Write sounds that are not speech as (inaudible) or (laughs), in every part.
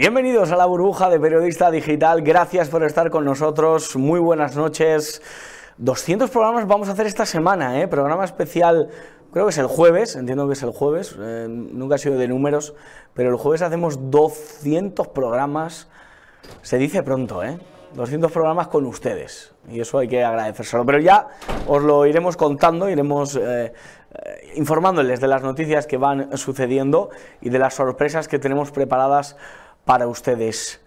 Bienvenidos a la burbuja de periodista digital, gracias por estar con nosotros, muy buenas noches. 200 programas vamos a hacer esta semana, ¿eh? programa especial, creo que es el jueves, entiendo que es el jueves, eh, nunca ha sido de números, pero el jueves hacemos 200 programas, se dice pronto, ¿eh? 200 programas con ustedes, y eso hay que agradecérselo, pero ya os lo iremos contando, iremos eh, informándoles de las noticias que van sucediendo y de las sorpresas que tenemos preparadas para ustedes.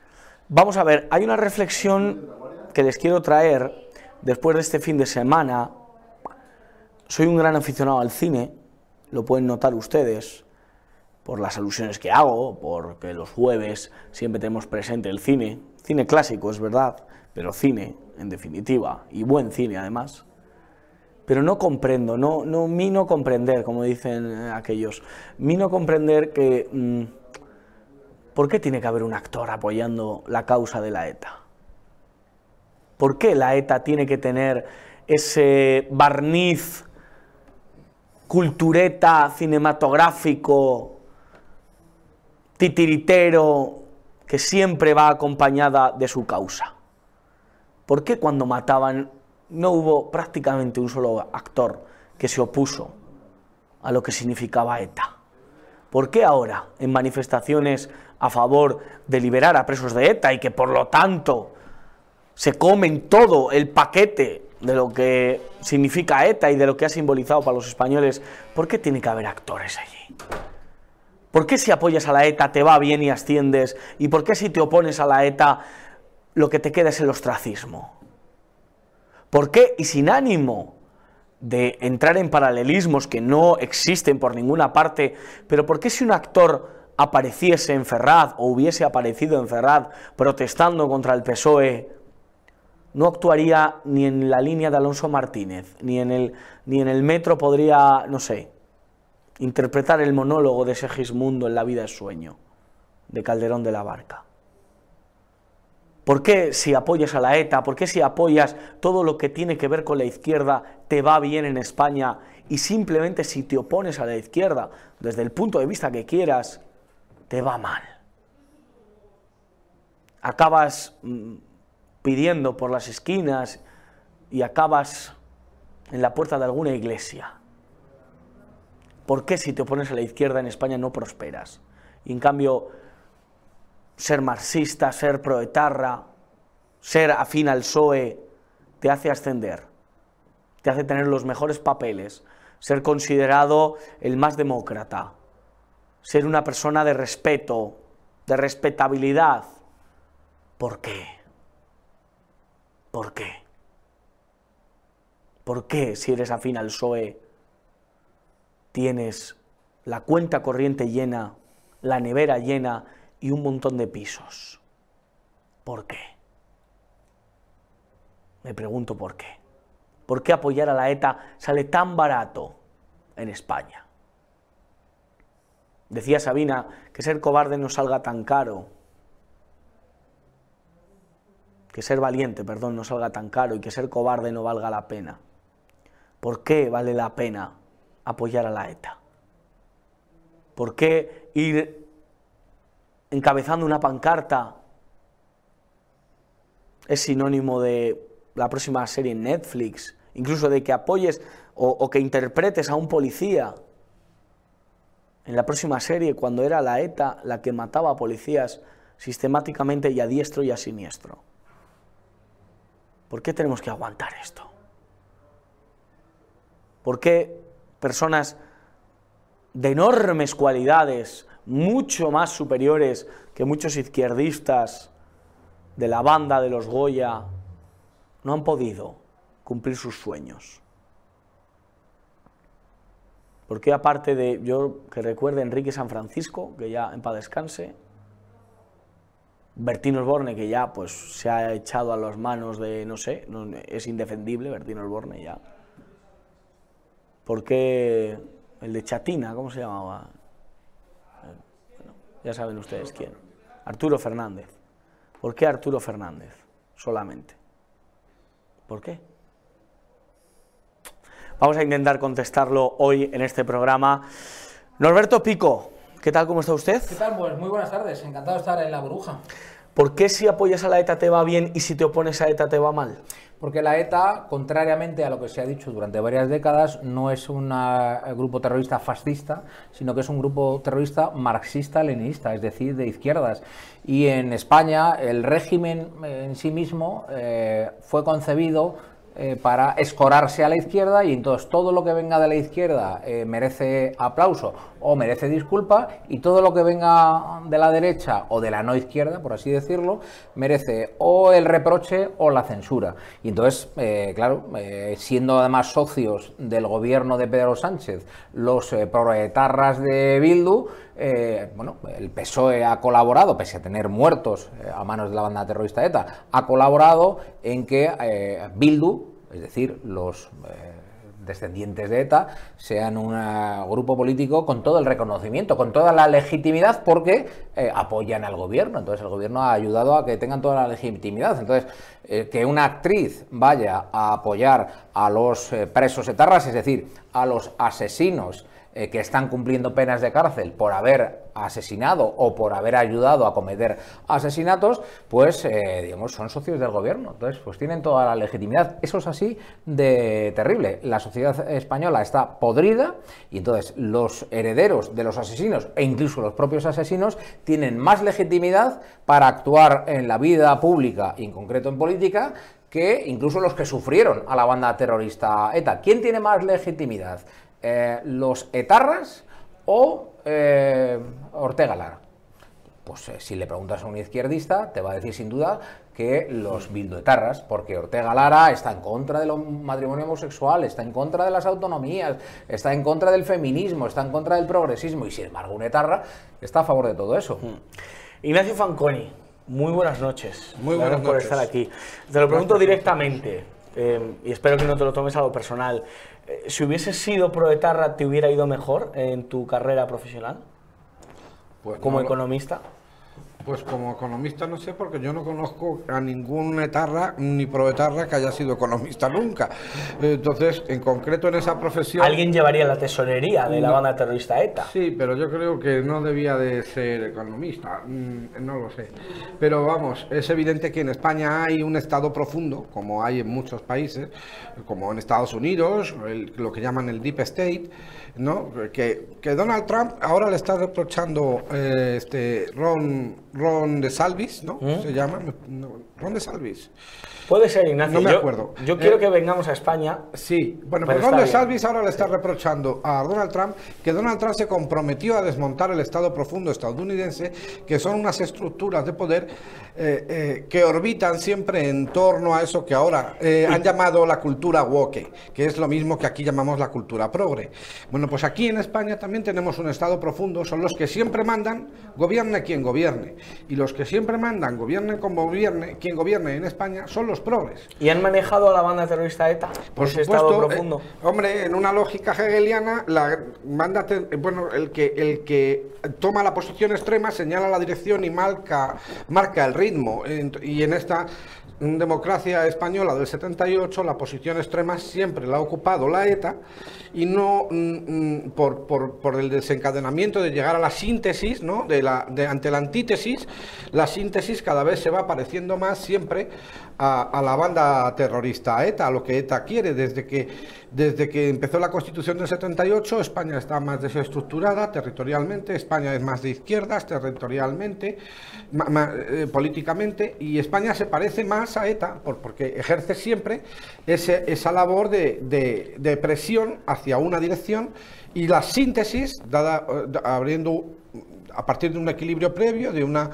Vamos a ver, hay una reflexión que les quiero traer después de este fin de semana. Soy un gran aficionado al cine, lo pueden notar ustedes, por las alusiones que hago, porque los jueves siempre tenemos presente el cine, cine clásico, es verdad, pero cine, en definitiva, y buen cine además. Pero no comprendo, no, no, mi no comprender, como dicen aquellos, mi no comprender que... Mm, ¿Por qué tiene que haber un actor apoyando la causa de la ETA? ¿Por qué la ETA tiene que tener ese barniz cultureta cinematográfico, titiritero, que siempre va acompañada de su causa? ¿Por qué cuando mataban no hubo prácticamente un solo actor que se opuso a lo que significaba ETA? ¿Por qué ahora, en manifestaciones a favor de liberar a presos de ETA y que por lo tanto se comen todo el paquete de lo que significa ETA y de lo que ha simbolizado para los españoles, ¿por qué tiene que haber actores allí? ¿Por qué si apoyas a la ETA te va bien y asciendes? ¿Y por qué si te opones a la ETA lo que te queda es el ostracismo? ¿Por qué y sin ánimo de entrar en paralelismos que no existen por ninguna parte, pero por qué si un actor apareciese en Ferraz o hubiese aparecido en Ferraz protestando contra el PSOE, no actuaría ni en la línea de Alonso Martínez, ni en el, ni en el metro podría, no sé, interpretar el monólogo de Segismundo en La vida es sueño, de Calderón de la Barca. ¿Por qué si apoyas a la ETA, por qué si apoyas todo lo que tiene que ver con la izquierda te va bien en España y simplemente si te opones a la izquierda, desde el punto de vista que quieras, te va mal. Acabas mm, pidiendo por las esquinas y acabas en la puerta de alguna iglesia. ¿Por qué si te opones a la izquierda en España no prosperas? Y en cambio, ser marxista, ser proetarra, ser afín al PSOE, te hace ascender, te hace tener los mejores papeles, ser considerado el más demócrata, ser una persona de respeto, de respetabilidad. ¿Por qué? ¿Por qué? ¿Por qué si eres afín al PSOE tienes la cuenta corriente llena, la nevera llena y un montón de pisos? ¿Por qué? Me pregunto por qué. ¿Por qué apoyar a la ETA sale tan barato en España? Decía Sabina que ser cobarde no salga tan caro, que ser valiente, perdón, no salga tan caro y que ser cobarde no valga la pena. ¿Por qué vale la pena apoyar a la ETA? ¿Por qué ir encabezando una pancarta es sinónimo de la próxima serie en Netflix, incluso de que apoyes o, que interpretes a un policía en la próxima serie cuando era la ETA la que mataba a policías sistemáticamente y a diestro y a siniestro. ¿Por qué tenemos que aguantar esto? ¿Por qué personas de enormes cualidades, mucho más superiores que muchos izquierdistas de la banda de los Goya, no han podido cumplir sus sueños? Porque aparte de, yo que recuerde Enrique San Francisco, que ya en paz descanse, Bertino Osborne, que ya pues se ha echado a las manos de, no sé, es indefendible Bertino Osborne ya. ¿Por qué el de Chatina, cómo se llamaba? Ya saben ustedes quién. Arturo Fernández. ¿Por qué Arturo Fernández solamente? ¿Por qué? Vamos a intentar contestarlo hoy en este programa. Norberto Pico, ¿Qué tal? ¿Cómo está usted? ¿Qué tal? Pues muy buenas tardes. Encantado de estar en la burbuja. ¿Por qué si apoyas a la ETA te va bien y si te opones a ETA te va mal? Porque la ETA, contrariamente a lo que se ha dicho durante varias décadas, no es un grupo terrorista fascista, sino que es un grupo terrorista marxista-leninista, es decir, de izquierdas. Y en España el régimen en sí mismo eh, fue concebido eh, para escorarse a la izquierda y entonces todo lo que venga de la izquierda eh, merece aplauso o merece disculpa y todo lo que venga de la derecha o de la no izquierda, por así decirlo, merece o el reproche o la censura. Y entonces, eh, claro, siendo además socios del gobierno de Pedro Sánchez, los proetarras de Bildu, bueno, el PSOE ha colaborado, pese a tener muertos a manos de la banda terrorista ETA, ha colaborado en que Bildu es decir, los eh, descendientes de ETA, sean un grupo político con todo el reconocimiento, con toda la legitimidad, porque eh, apoyan al gobierno. Entonces el gobierno ha ayudado a que tengan toda la legitimidad. Entonces, eh, que una actriz vaya a apoyar a los presos etarras, es decir, a los asesinos eh, que están cumpliendo penas de cárcel por haber asesinado o por haber ayudado a cometer asesinatos, pues eh, digamos son socios del gobierno. Entonces, pues tienen toda la legitimidad. Eso es así de terrible. La sociedad española está podrida y entonces los herederos de los asesinos e incluso los propios asesinos tienen más legitimidad para actuar en la vida pública y en concreto en política que incluso los que sufrieron a la banda terrorista ETA. ¿Quién tiene más legitimidad? Eh, los etarras o eh, Ortega Lara. Pues eh, si le preguntas a un izquierdista, te va a decir sin duda que los bildoetarras, porque Ortega Lara está en contra del matrimonio homosexual, está en contra de las autonomías, está en contra del feminismo, está en contra del progresismo, y sin embargo un etarra está a favor de todo eso. Hmm. Ignacio Fanconi, muy buenas noches. Muy buenas por estar aquí. Te lo pregunto directamente, y espero que no te lo tomes a lo personal. Eh, si hubieses sido proetarra, ¿te hubiera ido mejor en tu carrera profesional? Pues como economista. Pues como economista no sé, porque yo no conozco a ningún etarra ni proetarra que haya sido economista nunca. Entonces, en concreto en esa profesión... Alguien llevaría la tesorería de la banda terrorista ETA. Sí, pero yo creo que no debía de ser economista, mm, no lo sé. Pero vamos, es evidente que en España hay un Estado profundo, como hay en muchos países, como en Estados Unidos, lo que llaman el Deep State, ¿no? Que, que Donald Trump ahora le está reprochando eh, este Ron, Ron de Salvis, ¿no? ¿Mm? Se llama Ron de Salvis. Puede ser, Ignacio. No me acuerdo. Yo, quiero eh, que vengamos a España. Sí, bueno, pero Ron de Salvis ahora le está reprochando a Donald Trump que Donald Trump se comprometió a desmontar el Estado profundo estadounidense, que son unas estructuras de poder eh, que orbitan siempre en torno a eso que ahora han llamado la cultura woke, que es lo mismo que aquí llamamos la cultura progre. Bueno, bueno, pues aquí en España también tenemos un Estado profundo, son los que siempre mandan, gobierne quien gobierne. Y los que siempre mandan, gobiernen como gobierne, quien gobierne en España, son los progres. ¿Y han manejado a la banda terrorista ETA? Por ese Estado eh, profundo. hombre, en una lógica hegeliana, la banda, bueno, el que, el que toma la posición extrema señala la dirección y marca, marca el ritmo. Y en esta democracia española del 78, la posición extrema siempre la ha ocupado la ETA y no mm, mm, por, por, el desencadenamiento de llegar a la síntesis, ¿no? de la, de, ante la antítesis, la síntesis cada vez se va pareciendo más siempre a, la banda terrorista ETA, a lo que ETA quiere. Desde que, desde que empezó la Constitución del 78, España está más desestructurada territorialmente, España es más de izquierdas territorialmente, eh, políticamente, y España se parece más a ETA porque ejerce siempre ese, esa labor de, de, de presión hacia una dirección y la síntesis, dada, eh, abriendo a partir de un equilibrio previo, de una,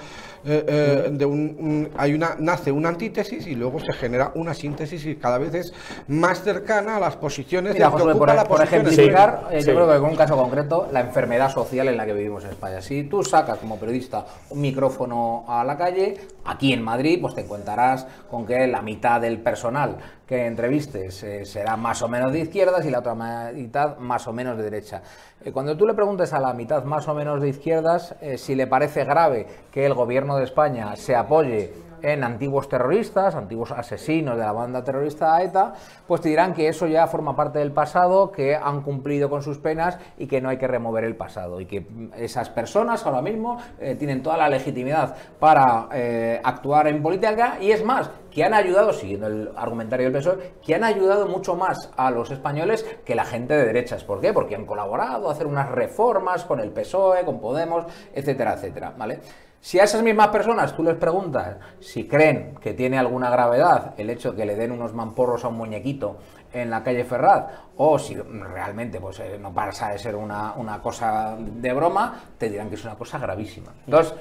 eh, eh, de un, hay una, nace una antítesis y luego se genera una síntesis y cada vez es más cercana a las posiciones de por, la por ejemplificar, yo creo que con un caso concreto, la enfermedad social en la que vivimos en España. Si tú sacas como periodista un micrófono a la calle, aquí en Madrid, pues te encontrarás con que la mitad del personal que entrevistes eh, será más o menos de izquierdas y la otra mitad más o menos de derecha. Eh, cuando tú le preguntes a la mitad más o menos de izquierdas eh, si le parece grave que el gobierno de España se apoye en antiguos terroristas, antiguos asesinos de la banda terrorista ETA, pues te dirán que eso ya forma parte del pasado, que han cumplido con sus penas y que no hay que remover el pasado y que esas personas ahora mismo eh, tienen toda la legitimidad para eh, actuar en política y es más, que han ayudado, siguiendo el argumentario del PSOE, que han ayudado mucho más a los españoles que la gente de derechas. ¿Por qué? Porque han colaborado a hacer unas reformas con el PSOE, con Podemos, etcétera, etcétera, ¿vale? Si a esas mismas personas tú les preguntas si creen que tiene alguna gravedad el hecho que le den unos mamporros a un muñequito en la calle Ferraz o si realmente pues, eh, no pasa de ser una, cosa de broma, te dirán que es una cosa gravísima. Entonces,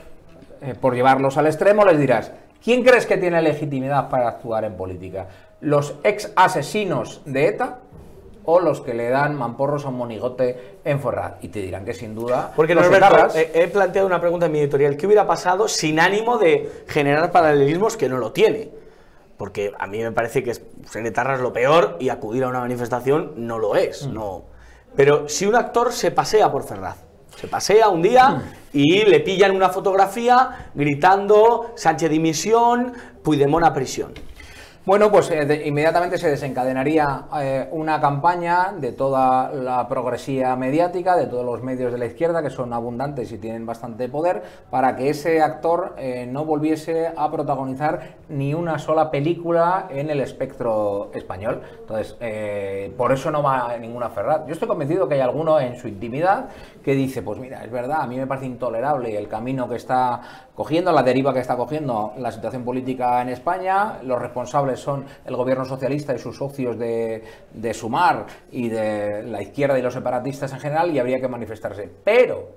eh, por llevarlos al extremo, les dirás, ¿quién crees que tiene legitimidad para actuar en política? ¿Los ex asesinos de ETA o los que le dan mamporros a un monigote en Ferraz. Y te dirán que sin duda. Porque Norberto, he, planteado una pregunta en mi editorial. ¿Qué hubiera pasado sin ánimo de generar paralelismos que no lo tiene? Porque a mí me parece que ser etarra es lo peor y acudir a una manifestación no lo es. Mm. No. Pero si un actor se pasea por Ferraz, se pasea un día mm. y le pillan una fotografía gritando Sánchez dimisión, Puigdemont a prisión. Bueno, pues eh, inmediatamente se desencadenaría eh, una campaña de toda la progresía mediática, de todos los medios de la izquierda, que son abundantes y tienen bastante poder, para que ese actor eh, no volviese a protagonizar ni una sola película en el espectro español. Entonces, por eso no va ninguna Ferrat. Yo estoy convencido que hay alguno en su intimidad que dice, pues mira, es verdad, a mí me parece intolerable el camino que está cogiendo, la deriva que está cogiendo la situación política en España, los responsables son el gobierno socialista y sus socios de, Sumar y de la izquierda y los separatistas en general y habría que manifestarse. Pero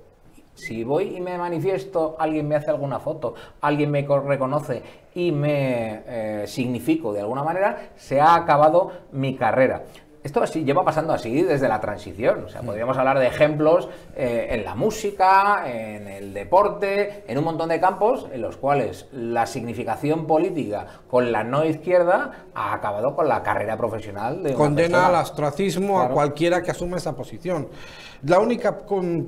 si voy y me manifiesto, alguien me hace alguna foto, alguien me reconoce y me eh, significo de alguna manera, se ha acabado mi carrera esto así, lleva pasando así desde la transición. O sea, podríamos hablar de ejemplos eh, en la música, en el deporte, en un montón de campos en los cuales la significación política con la no izquierda ha acabado con la carrera profesional de Condena al ostracismo a cualquiera que asuma esa posición. La única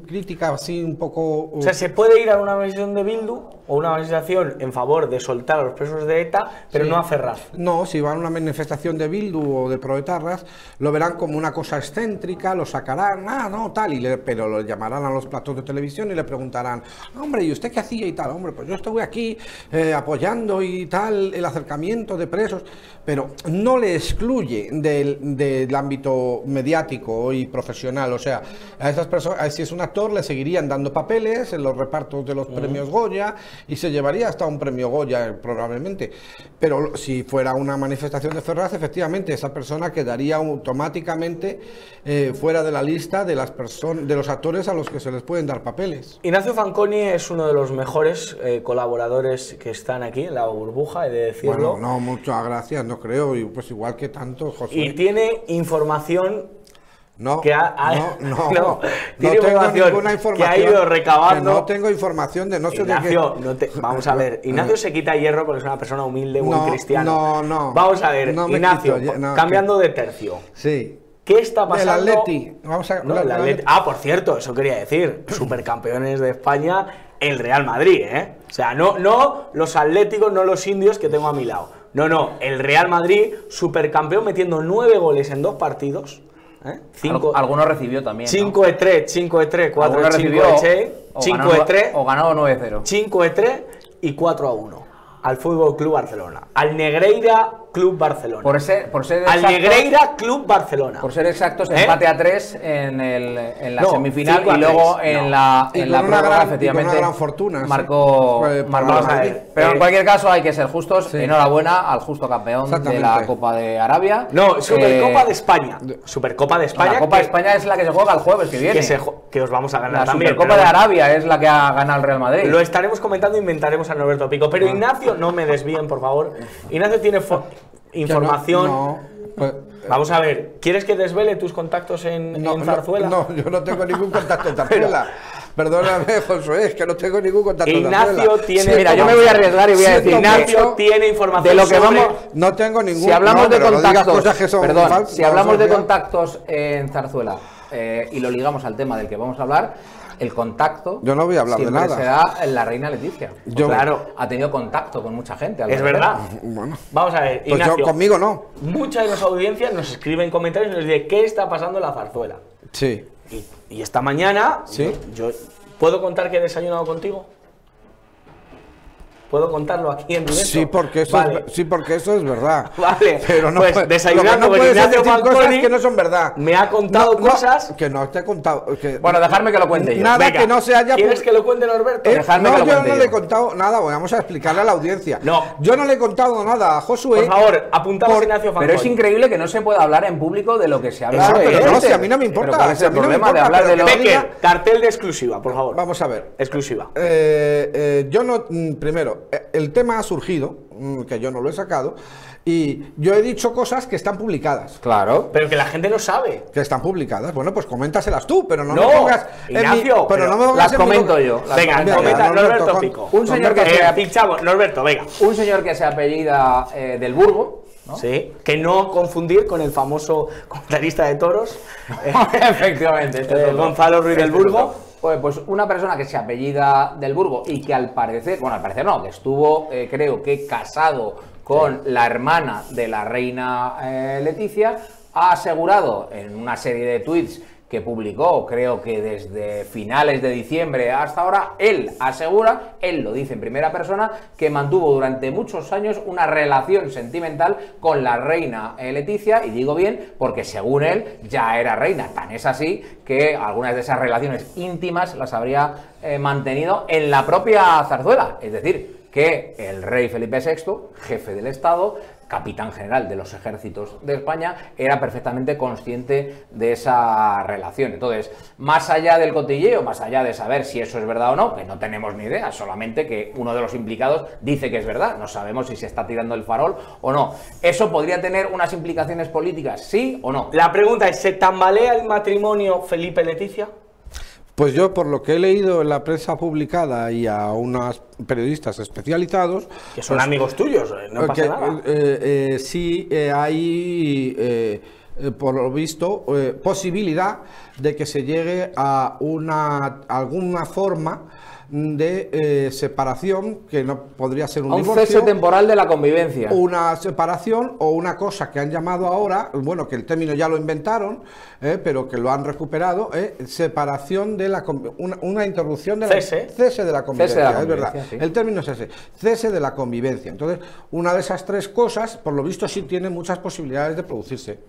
crítica así un poco... O sea, se puede ir a una manifestación de Bildu o una manifestación en favor de soltar a los presos de ETA, pero no a Ferraz. No, si van a una manifestación de Bildu o de Proetarras, lo verán como una cosa excéntrica, lo sacarán, ah, no, tal, y pero lo llamarán a los platos de televisión y le preguntarán, hombre, ¿y usted qué hacía y tal? Hombre, pues yo estuve aquí eh, apoyando y tal el acercamiento de presos, pero no le excluye del, del ámbito mediático y profesional, o sea, a esas personas, si es un actor, le seguirían dando papeles en los repartos de los premios Goya y se llevaría hasta un premio Goya probablemente. Pero si fuera una manifestación de Ferraz, efectivamente, esa persona quedaría automáticamente eh, fuera de la lista de, las personas de los actores a los que se les pueden dar papeles. Ignacio Fanconi es uno de los mejores eh, colaboradores que están aquí en la burbuja, he de decirlo. Bueno, no, muchas gracias, no creo, y pues igual que tanto, José. Y tiene información no, que (laughs) no, no, no, tengo ninguna información que ha ido recabando. no tengo información de no sé Ignacio, de qué. vamos a ver, (laughs) Ignacio se quita hierro porque es una persona humilde, muy cristiano. No, no. Vamos a ver, Ignacio, cambiando de tercio. Sí. ¿Qué está pasando? El Atleti. Vamos a no, el Atleti. Ah, por cierto, eso quería decir. (clears throat) Supercampeones de España, el Real Madrid, ¿eh? O sea, no, no los atléticos, no los indios que tengo a mi lado. No, no, el Real Madrid, supercampeón metiendo nueve goles en dos partidos. ¿Eh? Cinco, Algunos recibió también. 5 de 3, 5 de 3, 4 de 5 de 6, 5 de 3. O ganó 9-0. 5 de 3 y 4 a 1 al Fútbol Club Barcelona. Al Negreira Club Barcelona. Por ser, por ser Al Negreira Club Barcelona. Por ser exactos, ¿Eh? empate a 3 en, el, en la semifinal y luego en la, en la prueba, efectivamente. Con una gran fortuna. Marcó, marcó Pero en cualquier caso hay que ser justos. Enhorabuena al justo campeón de la Copa de Arabia. No, Supercopa eh, de España. Supercopa de España. La Copa de España es la que se juega el jueves que viene. Que, que os vamos a ganar la también. La Supercopa de Arabia es la que ha ganado el Real Madrid. Lo estaremos comentando, inventaremos a Norberto Pico. Pero ah. Ignacio, no me desvíen, por favor. (laughs) Ignacio tiene información. Pues, Vamos a ver, ¿quieres que desvele tus contactos en, Zarzuela? No, yo no tengo ningún contacto en (laughs) Zarzuela. Perdóname, Josué, es que no tengo ningún contacto Ignacio tiene. mira, yo me voy a arriesgar y voy a decir. Ignacio tiene información. De lo que vamos. No tengo ningún. Si hablamos de contactos. perdón, si hablamos de contactos en Zarzuela eh, y lo ligamos al tema del que vamos a hablar, el contacto. Yo no voy a hablar de nada. se da en la reina Leticia. Yo, claro. Ha tenido contacto con mucha gente. Es verdad. Bueno. Vamos a ver. Pues yo, conmigo no. Muchas de las audiencias nos escriben comentarios y nos dicen qué está pasando en la zarzuela. Sí. Y, esta mañana, ¿Sí? yo, ¿puedo contar que he desayunado contigo? ¿Puedo contarlo aquí en directo? Sí, porque eso, es, sí, porque eso es verdad. (laughs) Vale, pero no pues desayunando no puedes decir cosas que no son verdad. Me ha contado cosas que no te he contado. bueno, dejarme que lo cuente yo. Nada que no se haya. ¿Quieres que lo cuente Norberto? Eh, no, yo no le he contado nada. Vamos a explicarle a la audiencia. No, yo no le he contado nada a Josué. Por favor, apuntamos a Ignacio Pero es increíble que no se pueda hablar en público de lo que se habla. Eso, pero no, si a mí no me importa. es el problema de hablar de lo que cartel de exclusiva, por favor. Vamos a ver. Exclusiva. Eh, eh, yo no. Mm, primero, el tema surgido, mm, que yo no lo he sacado, y yo he dicho cosas que están publicadas. Claro. Pero que la gente no sabe. Que están publicadas. Bueno, pues coméntaselas tú, pero no, no me pongas. Ignacio, pero, no me pongas las comento yo. venga, comenta, Norberto, Pico. Un señor que se pinchamos, Norberto, venga. Un señor que se apellida eh, del Burgo. Sí, que no confundir con el famoso comentarista de toros. (laughs) Efectivamente. Este Gonzalo Ruiz del Burgo. Pues, pues, una persona que se apellida del Burgo y que al parecer, bueno, al parecer no, que estuvo, eh, creo que casado con la hermana de la reina eh, Leticia, ha asegurado en una serie de tweets que publicó, creo que desde finales de diciembre hasta ahora, él asegura, él lo dice en primera persona, que mantuvo durante muchos años una relación sentimental con la reina eh, Leticia, y digo bien, porque según él ya era reina, tan es así que algunas de esas relaciones íntimas las habría eh, mantenido en la propia zarzuela, es decir, que el rey Felipe VI, jefe del Estado, capitán general de los ejércitos de España, era perfectamente consciente de esa relación. Entonces, más allá del cotilleo, más allá de saber si eso es verdad o no, que no tenemos ni idea, solamente que uno de los implicados dice que es verdad, no sabemos si se está tirando el farol o no. ¿Eso podría tener unas implicaciones políticas, sí o no? La pregunta es, ¿se tambalea el matrimonio Felipe-Leticia? Pues yo, por lo que he leído en la prensa publicada y a unos periodistas especializados... Que son pues, amigos tuyos, eh, no pasa nada. Eh, eh, sí hay, por lo visto, posibilidad de que se llegue a una alguna forma de eh, separación, que no podría ser un, un cese temporal de la convivencia. Una separación o una cosa que han llamado ahora, bueno, que el término ya lo inventaron, eh, pero que lo han recuperado, eh, separación de la una, una interrupción de la cese, cese de la convivencia, es verdad. El término es ese, cese de la convivencia. Entonces, una de esas tres cosas, por lo visto, sí tiene muchas posibilidades de producirse.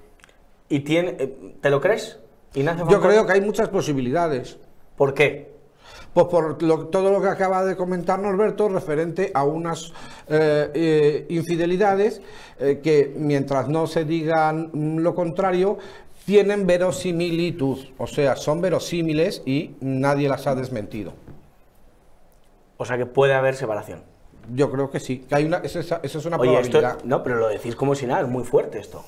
¿Y tiene, te lo crees? Yo creo que hay muchas posibilidades. ¿Por qué? Pues por todo lo que acaba de comentar Norberto referente a unas eh, eh, infidelidades eh, que mientras no se digan lo contrario, tienen verosimilitud, o sea, son verosímiles y nadie las ha desmentido. O sea que puede haber separación. Yo creo que sí, que hay una, esa, es una Oye, probabilidad. no, pero lo decís como si nada, es muy fuerte esto.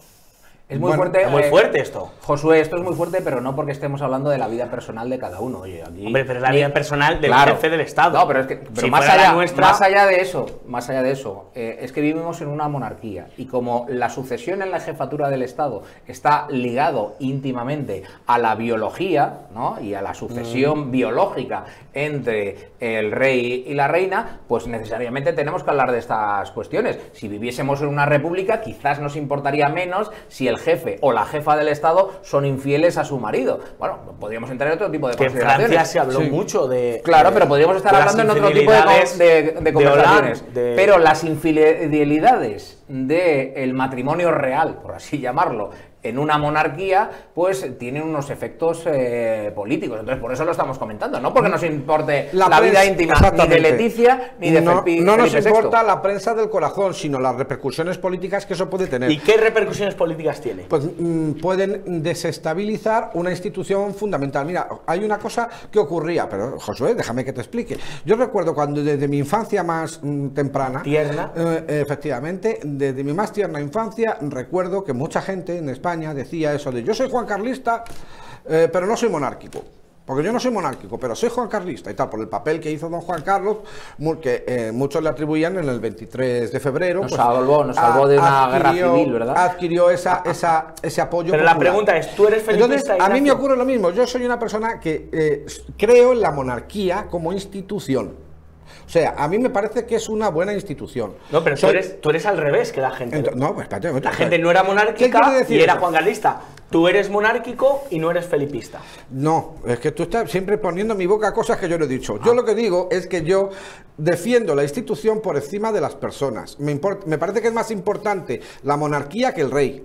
Es muy fuerte. muy eh, fuerte esto. Josué, esto es muy fuerte, pero no porque estemos hablando de la vida personal de cada uno. Oye, aquí, Hombre, pero es la vida personal del jefe del Estado. No, pero es que más, allá, más allá de eso, más allá de eso, eh, es que vivimos en una monarquía y como la sucesión en la jefatura del Estado está ligado íntimamente a la biología, ¿no? Y a la sucesión mm. biológica entre el rey y la reina, pues necesariamente tenemos que hablar de estas cuestiones. Si viviésemos en una república, quizás nos importaría menos si el jefe o la jefa del Estado son infieles a su marido. Bueno, podríamos entrar en otro tipo de que En Francia se habló mucho de. Claro, pero podríamos estar hablando en otro tipo de, de, conversaciones. pero las infidelidades del matrimonio real, por así llamarlo, en una monarquía, pues tienen unos efectos eh, políticos. Entonces, por eso lo estamos comentando, no porque nos importe la, vida íntima ni de Leticia ni de No, Felipe, no nos importa la prensa del corazón, sino las repercusiones políticas que eso puede tener. ¿Y qué repercusiones políticas tiene? Pues mm, pueden desestabilizar una institución fundamental. Mira, hay una cosa que ocurría, pero Josué, déjame que te explique. Yo recuerdo cuando desde mi infancia más mm, temprana, tierna, eh, efectivamente, desde mi más tierna infancia, recuerdo que mucha gente en España decía eso de yo soy Juan Carlista, eh, pero no soy monárquico. porque yo no soy monárquico, pero soy Juan Carlista y tal, por el papel que hizo don Juan Carlos, que eh, muchos le atribuían en el 23 de febrero. Nos pues, salvó, nos salvó de una guerra civil, ¿verdad? Adquirió esa, esa, ese apoyo. Pero la pregunta es, ¿tú eres felipista? Entonces, a mí me ocurre lo mismo. Yo soy una persona que eh, creo en la monarquía como institución. O sea, a mí me parece que es una buena institución. No, pero tú, eres, tú, eres, al revés que la gente. no, pues espérate, La gente no era monárquica y era Juan Galista. Tú eres monárquico y no eres felipista. No, es que tú estás siempre poniendo en mi boca cosas que yo no he dicho. Yo ah. lo que digo es que yo defiendo la institución por encima de las personas. Me, me parece que es más importante la monarquía que el rey.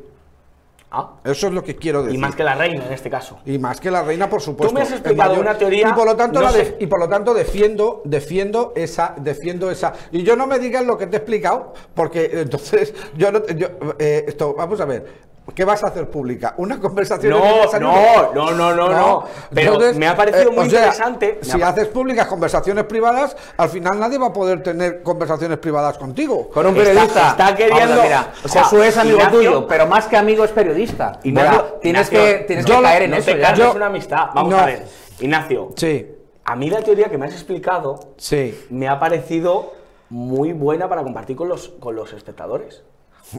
Ah. Eso es lo que quiero decir. Y más que la reina en este caso. Y más que la reina, por supuesto. Tú me has explicado una teoría. Y por lo tanto, y por lo tanto defiendo, defiendo esa, defiendo esa. Y yo no me digas lo que te he explicado, porque entonces (laughs) yo no, yo, eh, esto, vamos a ver. ¿Qué vas a hacer pública? ¿Una conversación? No, no, no, no, no, no. Pero me ha parecido eh, muy interesante. Si haces públicas conversaciones privadas, al final nadie va a poder tener conversaciones privadas contigo. Con un periodista. Está, queriendo. mira, o sea, Josué es amigo tuyo, pero más que amigo es periodista. Ignacio, tienes que, tienes que caer en eso. Yo, una amistad. Vamos a ver. Ignacio. Sí. A mí la teoría que me has explicado sí. me ha parecido muy buena para compartir con los, con los espectadores.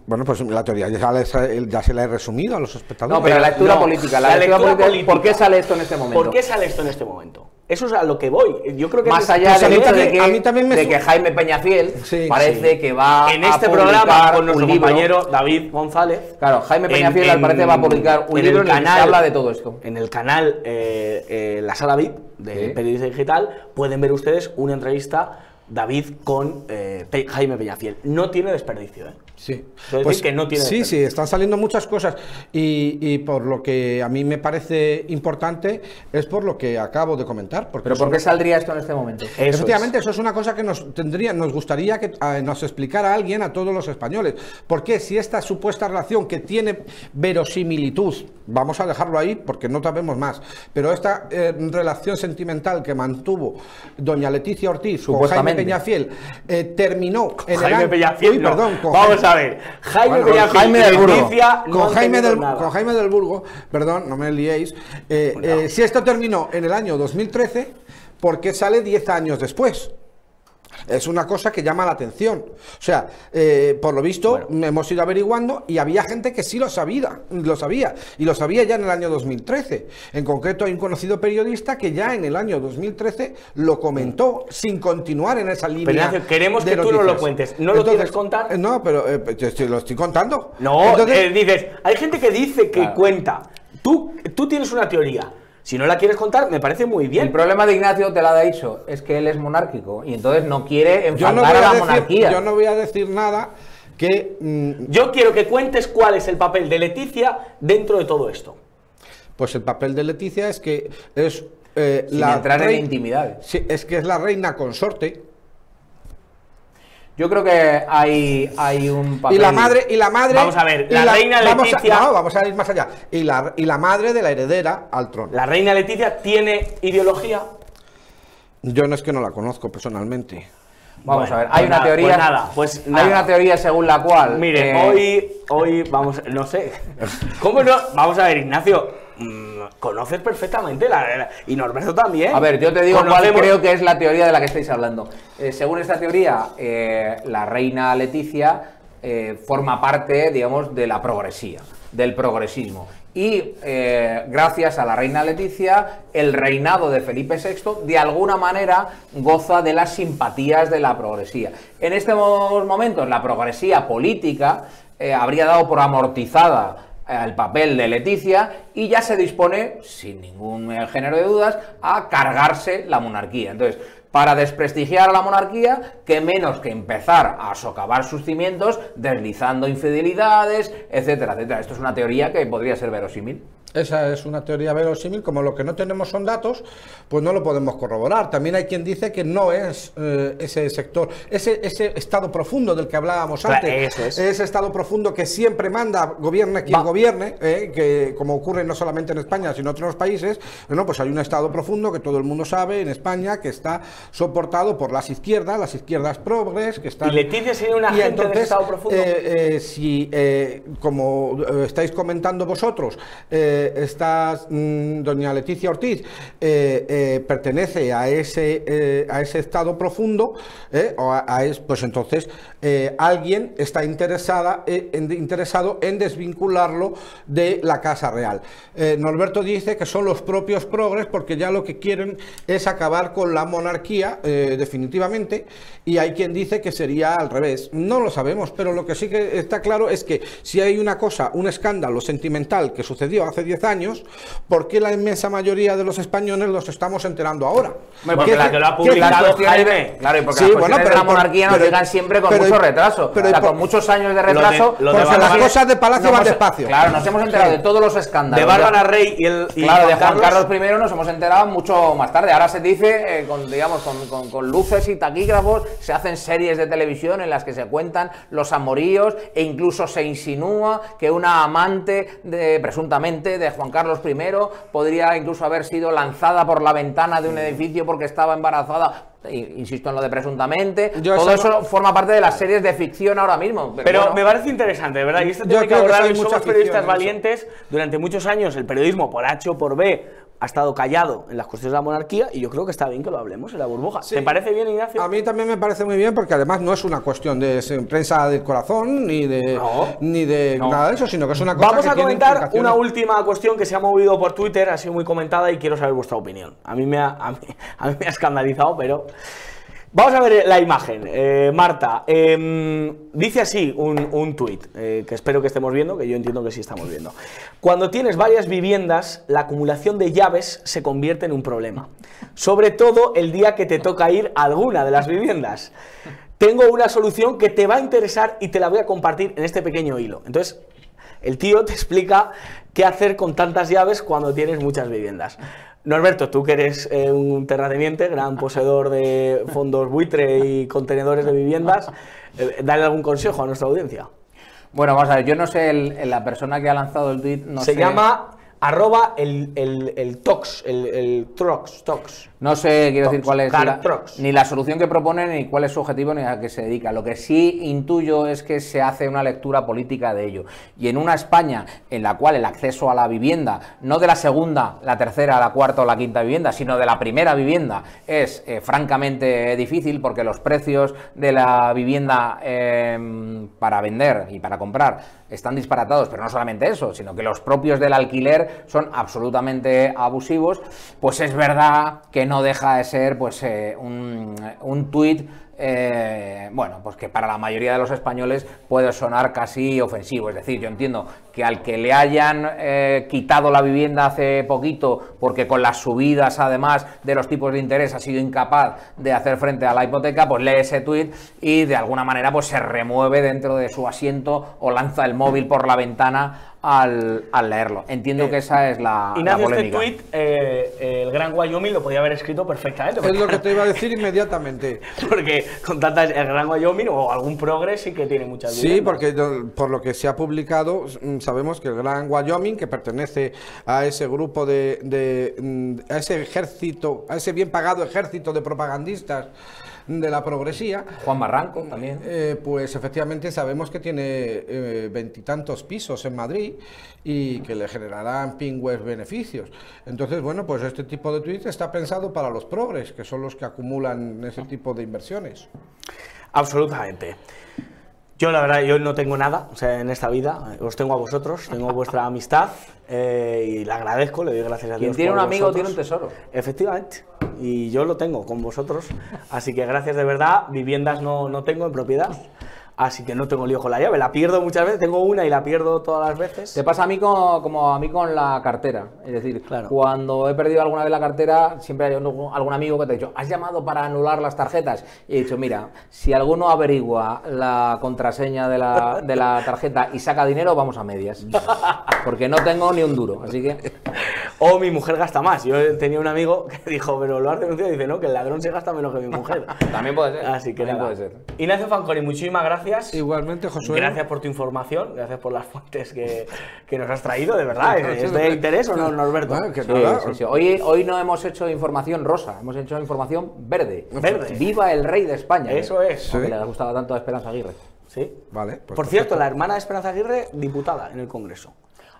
Bueno, pues la teoría ya, se la he resumido a los espectadores. No, pero la lectura política. La, lectura, política, ¿Por qué sale esto en este momento? ¿Por qué sale esto en este momento? Eso es a lo que voy. Yo creo que más allá hecho de que, a mí también me de que Jaime Peñafiel parece que va en este programa con nuestro compañero David González. Claro, Jaime Peñafiel al parecer va a publicar un libro en el, que habla de todo esto. En el canal eh, eh, La Sala VIP de Periodista Digital pueden ver ustedes una entrevista David con eh, Jaime Peñafiel. No tiene desperdicio. ¿eh? Sí. Pues, que no tiene sí, sí, están saliendo muchas cosas y, por lo que a mí me parece importante es por lo que acabo de comentar. Porque ¿Pero por qué saldría esto en este momento? Efectivamente, eso es una cosa que nos tendría, nos gustaría que nos explicara alguien a todos los españoles. Porque si esta supuesta relación que tiene verosimilitud, vamos a dejarlo ahí porque no sabemos más, pero esta eh, relación sentimental que mantuvo doña Leticia Ortiz con Jaime Peñafiel eh, terminó en Jaime Peñafiel, perdón, Vamos a Jaime, del Burgo. con, Jaime del, con Jaime del Burgo, perdón, no me liéis. Eh, eh, si esto terminó en el año 2013, ¿por qué sale 10 años después? Es una cosa que llama la atención. O sea, eh, por lo visto, hemos ido averiguando y había gente que sí lo sabía, lo sabía, y lo sabía ya en el año 2013. En concreto, hay un conocido periodista que ya en el año 2013 lo comentó sin continuar en esa línea. Pero queremos que tú no lo cuentes. ¿No lo quieres contar? Eh, no, pero eh, lo estoy contando. No, dices, hay gente que dice que cuenta. Tú, tú tienes una teoría. Si no la quieres contar, me parece muy bien. El problema de Ignacio, te lo ha dicho, es que él es monárquico y entonces no quiere enfrentar a, la monarquía. Yo no voy a decir nada que... Mm, yo quiero que cuentes cuál es el papel de Leticia dentro de todo esto. Pues el papel de Leticia es que es... Eh, la entrar en intimidad. Sí, es que es la reina consorte yo creo que hay, hay un papel. Y la madre, y la madre. Vamos a ver, la, reina Leticia. no, vamos a ir más allá. Y la, y la madre de la heredera al trono. ¿La reina Leticia tiene ideología? Yo no es que no la conozco personalmente. Vamos a ver, hay pues una teoría. Pues nada, pues hay una teoría según la cual. Mire, eh, hoy, hoy vamos, no sé. (laughs) (laughs) ¿Cómo no? Vamos a ver, Ignacio. Mm, conoces perfectamente la, y Norberto también. A ver, yo te digo cuál creo que es la teoría de la que estáis hablando. Eh, según esta teoría, eh, la reina Leticia eh, forma parte, digamos, de la progresía, del progresismo. Y gracias a la reina Leticia, el reinado de Felipe VI de alguna manera goza de las simpatías de la progresía. En estos momentos, la progresía política habría dado por amortizada el papel de Leticia y ya se dispone, sin ningún eh, género de dudas, a cargarse la monarquía. Entonces, para desprestigiar a la monarquía, que menos que empezar a socavar sus cimientos, deslizando infidelidades, etcétera, etcétera. Esto es una teoría que podría ser verosímil. Esa es una teoría verosímil, como lo que no tenemos son datos, pues no lo podemos corroborar. También hay quien dice que no es eh, ese sector, ese, ese estado profundo del que hablábamos antes, ese estado profundo que siempre manda, gobierne quien gobierne, eh, que como ocurre no solamente en España, sino en otros países, bueno, pues hay un estado profundo que todo el mundo sabe en España, que está soportado por las izquierdas, las izquierdas progres, que están... ¿Y Leticia sería una agente de estado profundo? Eh, si, como estáis comentando vosotros, esta mm, doña Leticia Ortiz pertenece a ese, a ese estado profundo, o pues entonces alguien está interesada, interesado en desvincularlo de la Casa Real. Norberto dice que son los propios progres porque ya lo que quieren es acabar con la monarquía definitivamente y hay quien dice que sería al revés. No lo sabemos, pero lo que sí que está claro es que si hay una cosa, un escándalo sentimental que sucedió hace 10 años, ¿por qué la inmensa mayoría de los españoles los estamos enterando ahora? porque la que lo ha publicado Jaime. Claro, y porque sí, las bueno, pero, de la monarquía nos llegan siempre con mucho retraso. Pero, o sea, con muchos años de retraso. Lo de, las cosas de Palacio van despacio. Claro, nos hemos enterado de todos los escándalos. De Bárbara Rey y el. claro, de Juan Carlos I nos hemos enterado mucho más tarde. Ahora se dice, eh, con, digamos, con, con luces y taquígrafos, se hacen series de televisión en las que se cuentan los amoríos e incluso se insinúa que una amante de, presuntamente de Juan Carlos I podría incluso haber sido lanzada por la ventana de un edificio porque estaba embarazada insisto en lo de presuntamente, todo eso forma parte de las series de ficción ahora mismo. Pero, me parece interesante, ¿verdad? Y esto tiene que abordar, somos periodistas valientes, durante muchos años el periodismo por H o por B ha estado callado en las cuestiones de la monarquía y yo creo que está bien que lo hablemos en la burbuja. ¿Te parece bien, Ignacio? A mí también me parece muy bien porque además no es una cuestión de prensa del corazón ni de, ni de nada de eso, sino que es una cosa Vamos a comentar una última cuestión que se ha movido por Twitter, ha sido muy comentada y quiero saber vuestra opinión. A mí me ha, a mí, (laughs) me ha escandalizado, pero... Vamos a ver la imagen. Eh, Marta, em, dice así un, un tuit, eh, que espero que estemos viendo, que yo entiendo que sí estamos viendo. Cuando tienes varias viviendas, la acumulación de llaves se convierte en un problema. Sobre todo el día que te toca ir a alguna de las viviendas. Tengo una solución que te va a interesar y te la voy a compartir en este pequeño hilo. Entonces, el tío te explica qué hacer con tantas llaves cuando tienes muchas viviendas. Norberto, tú que eres eh, un terrateniente, gran poseedor de fondos buitre y contenedores de viviendas, eh, dale algún consejo a nuestra audiencia. Bueno, vamos a ver, yo no sé la persona que ha lanzado el tweet, no Se llama arroba el, el, el tox, el, el trox, tox. No sé, quiero decir, cuál es ni la solución que propone, ni cuál es su objetivo, ni a qué se dedica. Lo que sí intuyo es que se hace una lectura política de ello. Y en una España en la cual el acceso a la vivienda, no de la segunda, la tercera, la cuarta o la quinta vivienda, sino de la primera vivienda, es eh, francamente difícil porque los precios de la vivienda em, para vender y para comprar están disparatados, pero no solamente eso, sino que los propios del alquiler son absolutamente abusivos, pues es verdad que no deja de ser pues eh, un, un tuit eh, bueno, pues que para la mayoría de los españoles puede sonar casi ofensivo. Es decir, yo entiendo que al que le hayan eh, quitado la vivienda hace poquito, porque con las subidas además de los tipos de interés ha sido incapaz de hacer frente a la hipoteca, pues lee ese tuit y de alguna manera pues se remueve dentro de su asiento o lanza el móvil por la ventana al, leerlo. Entiendo que esa es la, Ignacio, este tweet, eh, el Gran Wyoming lo podía haber escrito perfectamente. Es lo que te iba a decir inmediatamente. (laughs) porque con tantas, el Gran Wyoming o algún progres sí que tiene muchas Sí, porque por lo que se ha publicado, mm, sabemos que el Gran Wyoming, que pertenece a ese grupo de, mm, a ese ejército, a ese bien pagado ejército de propagandistas, de la progresía. Juan Barranco también. Eh, pues efectivamente sabemos que tiene eh, veintitantos pisos en Madrid y que le generarán pingües beneficios. Entonces, bueno, pues este tipo de tweets está pensado para los progres, que son los que acumulan ese tipo de inversiones. Absolutamente. Yo la verdad, yo no tengo nada, o sea, en esta vida, os tengo a vosotros, tengo vuestra amistad eh, y la agradezco, le doy gracias a Dios. Quien tiene un amigo tiene un tesoro. Efectivamente, y yo lo tengo con vosotros, así que gracias de verdad, viviendas no, no tengo en propiedad, así que no tengo lío con la llave. La pierdo muchas veces, tengo una y la pierdo todas las veces. Te pasa a mí como a mí con la cartera. Es decir, cuando he perdido alguna vez la cartera, siempre hay algún amigo que te ha dicho, ¿has llamado para anular las tarjetas? Y he dicho, mira, si alguno averigua la contraseña de la, de la tarjeta y saca dinero, vamos a medias. (laughs) Porque no tengo ni un duro, así que... O mi mujer gasta más. Yo tenía un amigo que dijo, pero lo has denunciado y dice, no, que el ladrón se gasta menos que mi mujer. (laughs) También puede ser. Así que También puede ser. Ignacio Fanconi, muchísimas gracias Igualmente, Josué. Gracias por tu información, gracias por las fuentes que, nos has traído, de verdad. ¿Es, de interés o no, Norberto? Hoy, hoy no hemos hecho información rosa, hemos hecho información verde. Verde. Viva el rey de España. Eso es. Que le ha gustado tanto a Esperanza Aguirre. Sí. Vale. Pues por cierto, la hermana de Esperanza Aguirre, diputada en el Congreso.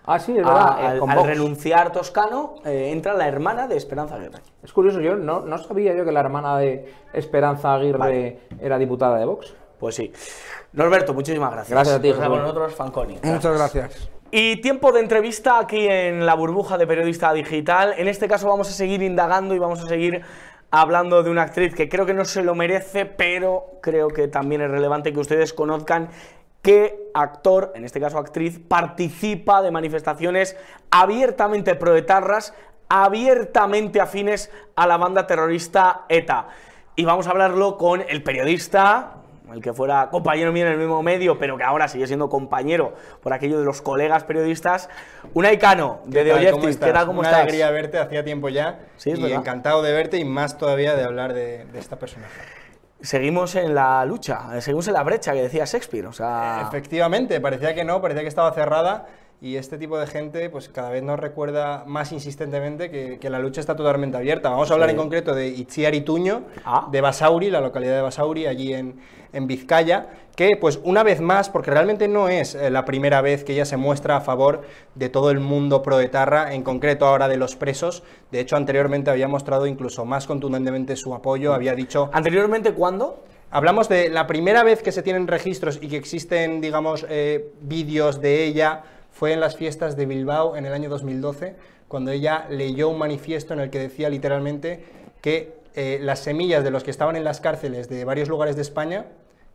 Ah, sí, es verdad. al, eh, renunciar Toscano, eh, entra la hermana de Esperanza Aguirre. Es curioso, yo no, no sabía yo que la hermana de Esperanza Aguirre era diputada de Vox. Pues sí. Norberto, muchísimas gracias. Gracias a ti, Con nosotros, Fanconi. Muchas gracias. Y tiempo de entrevista aquí en la burbuja de periodista digital. En este caso vamos a seguir indagando y vamos a seguir hablando de una actriz que creo que no se lo merece, pero creo que también es relevante que ustedes conozcan qué actor, en este caso actriz, participa de manifestaciones abiertamente proetarras, abiertamente afines a la banda terrorista ETA. Y vamos a hablarlo con el periodista, el que fuera compañero mío en el mismo medio, pero que ahora sigue siendo compañero por aquello de los colegas periodistas, un Cano, de The Objective. ¿Qué tal? ¿Cómo Una alegría verte, hacía tiempo ya. Sí, y encantado de verte y más todavía de hablar de, esta personaje. Seguimos en la lucha, seguimos en la brecha que decía Shakespeare. O sea... Efectivamente, parecía que no, parecía que estaba cerrada y este tipo de gente pues cada vez nos recuerda más insistentemente que, la lucha está totalmente abierta. Vamos a hablar en concreto de Itziar Ituño, ah. de Basauri, la localidad de Basauri, allí en, en, Vizcaya, que pues una vez más, porque realmente no es eh, la primera vez que ella se muestra a favor de todo el mundo proetarra, en concreto ahora de los presos, de hecho anteriormente había mostrado incluso más contundentemente su apoyo, había dicho... ¿Anteriormente cuándo? Hablamos de la primera vez que se tienen registros y que existen, digamos, eh, vídeos de ella fue en las fiestas de Bilbao en el año 2012, cuando ella leyó un manifiesto en el que decía literalmente que eh, las semillas de los que estaban en las cárceles de varios lugares de España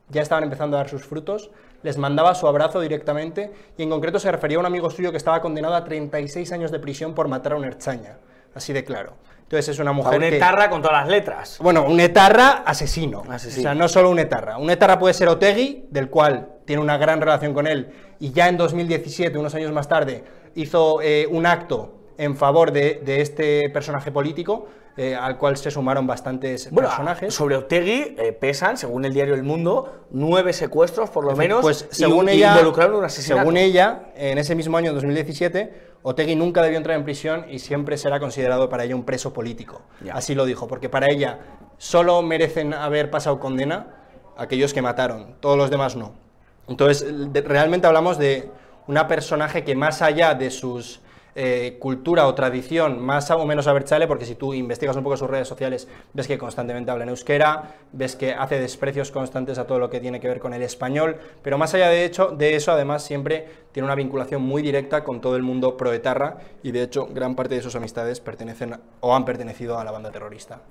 ya estaban empezando a dar sus frutos, les mandaba su abrazo directamente y en concreto se refería a un amigo suyo que estaba condenado a 36 años de prisión por matar a una herchaña, así de claro. Entonces es una mujer. un etarra con todas las letras. Bueno, un etarra asesino. asesino. O sea, no solo un etarra. Un etarra puede ser Otegui, del cual tiene una gran relación con él, y ya en 2017, unos años más tarde, hizo eh, un acto en favor de, este personaje político, eh, al cual se sumaron bastantes personajes. Sobre Otegui eh, pesan, según el diario El Mundo, nueve secuestros por lo menos, pues, según ella, involucraron un asesinato. Según ella, en ese mismo año, 2017, Otegui nunca debió entrar en prisión y siempre será considerado para ella un preso político. Así lo dijo, porque para ella solo merecen haber pasado condena aquellos que mataron, todos los demás no. Entonces, realmente hablamos de una personaje que más allá de sus eh, cultura o tradición más o menos abertzale, porque si tú investigas un poco sus redes sociales, ves que constantemente habla en euskera, ves que hace desprecios constantes a todo lo que tiene que ver con el español, pero más allá de, hecho, de eso, además, siempre tiene una vinculación muy directa con todo el mundo proetarra y de hecho gran parte de sus amistades pertenecen o han pertenecido a la banda terrorista.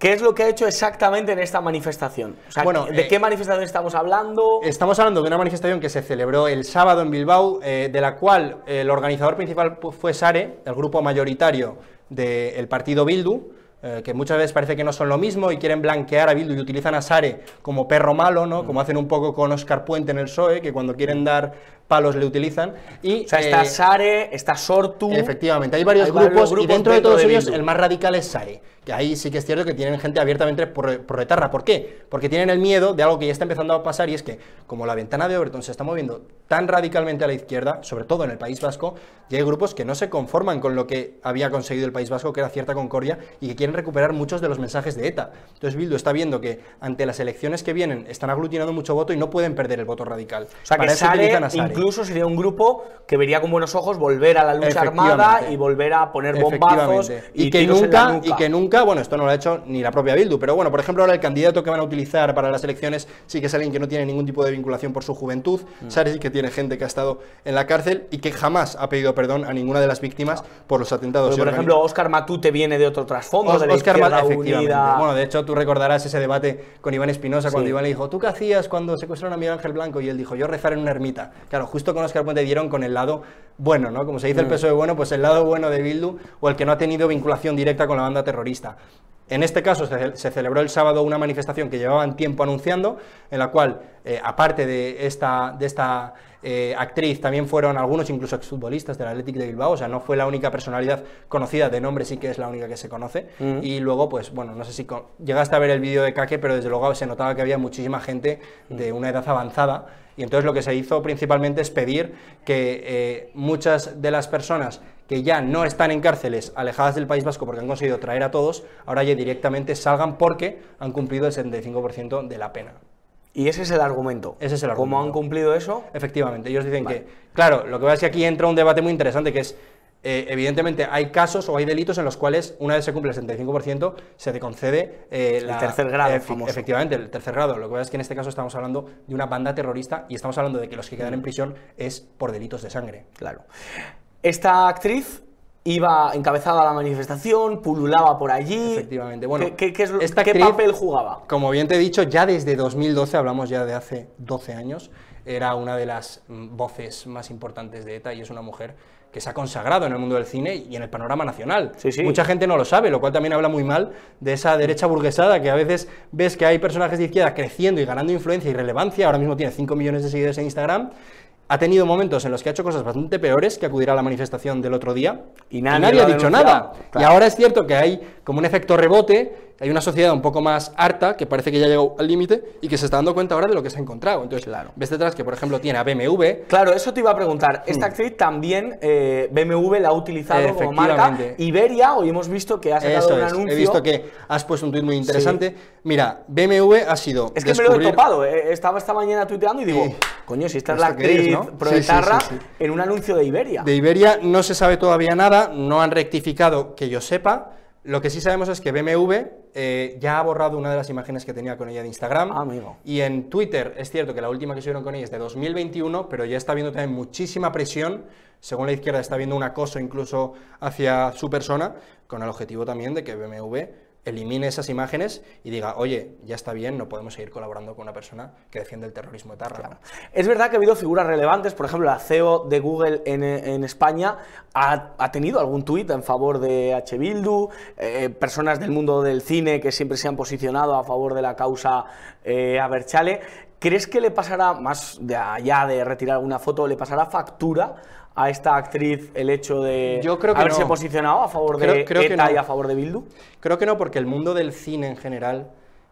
¿Qué es lo que ha hecho exactamente en esta manifestación? bueno, ¿De qué eh, manifestación estamos hablando? Estamos hablando de una manifestación que se celebró el sábado en Bilbao, eh, de la cual el organizador principal fue Sare, el grupo mayoritario del partido Bildu, eh, que muchas veces parece que no son lo mismo y quieren blanquear a Bildu y utilizan a Sare como perro malo, ¿no? Como hacen un poco con Oscar Puente en el PSOE, que cuando quieren dar palos le utilizan. Y, o sea, está eh, Sare, está Sortu. Efectivamente, hay varios, grupos, y dentro de todos ellos el más radical es Sare que ahí sí que es cierto que tienen gente abiertamente proetarra. ¿Por qué? Porque tienen el miedo de algo que ya está empezando a pasar y es que, como la ventana de Overton se está moviendo tan radicalmente a la izquierda, sobre todo en el País Vasco, ya hay grupos que no se conforman con lo que había conseguido el País Vasco, que era cierta concordia, y que quieren recuperar muchos de los mensajes de ETA. Entonces Bildu está viendo que ante las elecciones que vienen están aglutinando mucho voto y no pueden perder el voto radical. O sea, que Sare, incluso sería un grupo que vería con buenos ojos volver a la lucha armada y volver a poner bombazos y, que nunca, y que nunca bueno, esto no lo ha hecho ni la propia Bildu, pero bueno, por ejemplo, ahora el candidato que van a utilizar para las elecciones sí que es alguien que no tiene ningún tipo de vinculación por su juventud, mm. que tiene gente que ha estado en la cárcel y que jamás ha pedido perdón a ninguna de las víctimas por los atentados. por ejemplo, Oscar Matute viene de otro trasfondo, de la Oscar efectivamente. Bueno, de hecho, tú recordarás ese debate con Iván Espinosa cuando Iván le dijo, ¿tú qué hacías cuando secuestraron a Miguel Ángel Blanco? Y él dijo, yo rezar en una ermita. Claro, justo con Oscar Puente dieron con el lado bueno, ¿no? Como se dice el mm. PSOE bueno, pues el lado bueno de Bildu o el que no ha tenido vinculación directa con la banda terrorista. En este caso se, celebró el sábado una manifestación que llevaban tiempo anunciando, en la cual, eh, aparte de esta, de esta eh, actriz, también fueron algunos incluso exfutbolistas del Athletic de Bilbao, o sea, no fue la única personalidad conocida, de nombre sí que es la única que se conoce. Y luego, pues bueno, no sé si llegaste a ver el vídeo de Kake, pero desde luego se notaba que había muchísima gente de una edad avanzada. Y entonces lo que se hizo principalmente es pedir que eh, muchas de las personas que ya no están en cárceles alejadas del País Vasco porque han conseguido traer a todos, ahora ya directamente salgan porque han cumplido el 75% de la pena. Y ese es el argumento. Ese es el ¿Cómo argumento. han cumplido eso? Efectivamente, ellos dicen que, claro, lo que pasa es que aquí entra un debate muy interesante que es, eh, evidentemente, hay casos o hay delitos en los cuales, una vez se cumple el 75%, se te concede eh, El tercer grado, famoso. efectivamente, el tercer grado. Lo que pasa es que en este caso estamos hablando de una banda terrorista y estamos hablando de que los que Mm. quedan en prisión es por delitos de sangre. Claro. Esta actriz iba encabezada la manifestación, pululaba por allí. Efectivamente. Bueno, ¿Qué, qué- qué es lo- esta qué actriz- papel jugaba? Como bien te he dicho, ya desde 2012, hablamos ya de hace 12 años, era una de las mm, voces más importantes de ETA y es una mujer que se ha consagrado en el mundo del cine y en el panorama nacional. Sí, sí. Mucha gente no lo sabe, lo cual también habla muy mal de esa derecha burguesada que a veces ves que hay personajes de izquierda creciendo y ganando influencia y relevancia, ahora mismo tiene 5 millones de seguidores en Instagram, ha tenido momentos en los que ha hecho cosas bastante peores que acudir a la manifestación del otro día Y nadie ha ha dicho nada. Claro. Y ahora es cierto que hay como un efecto rebote, hay una sociedad un poco más harta, que parece que ya llegó al límite y que se está dando cuenta ahora de lo que se ha encontrado. Entonces, Claro. ves detrás que, por ejemplo, tiene a BMW, Claro, eso te iba a preguntar. Esta actriz también eh, BMW la ha utilizado como marca. Iberia, hoy hemos visto que ha sacado un es, anuncio. he visto que has puesto un tuit muy interesante. Mira, BMW ha sido Es que me lo he descubrir- topado. eh, Estaba esta mañana tuiteando y digo, Sí. coño, si esta es la ¿Esto qué es, actriz no? Sí, proetarra sí, sí, sí. en un anuncio de Iberia. De Iberia no se sabe todavía nada, no han rectificado que yo sepa. Lo que sí sabemos es que BMW eh, ya ha borrado una de las imágenes que tenía con ella de Instagram. Ah, amigo. Y en Twitter es cierto que la última que subieron con ella es de 2021, pero ya está viendo también muchísima presión. Según la izquierda está viendo un acoso incluso hacia su persona, con el objetivo también de que BMW elimine esas imágenes y diga, oye, ya está bien, no podemos seguir colaborando con una persona que defiende el terrorismo etarra. ¿no? Es verdad que ha habido figuras relevantes, por ejemplo, la CEO de Google en, en España ha, ha tenido algún tuit en favor de H. Bildu, eh, personas del mundo del cine que siempre se han posicionado a favor de la causa eh, Aberchale. ¿Crees que le pasará, más de allá de retirar alguna foto, le pasará factura a esta actriz el hecho de Yo creo que haberse no. posicionado a favor de Creo- creo que ETA no. y a favor de Bildu? Creo que no, porque el mundo del cine en general,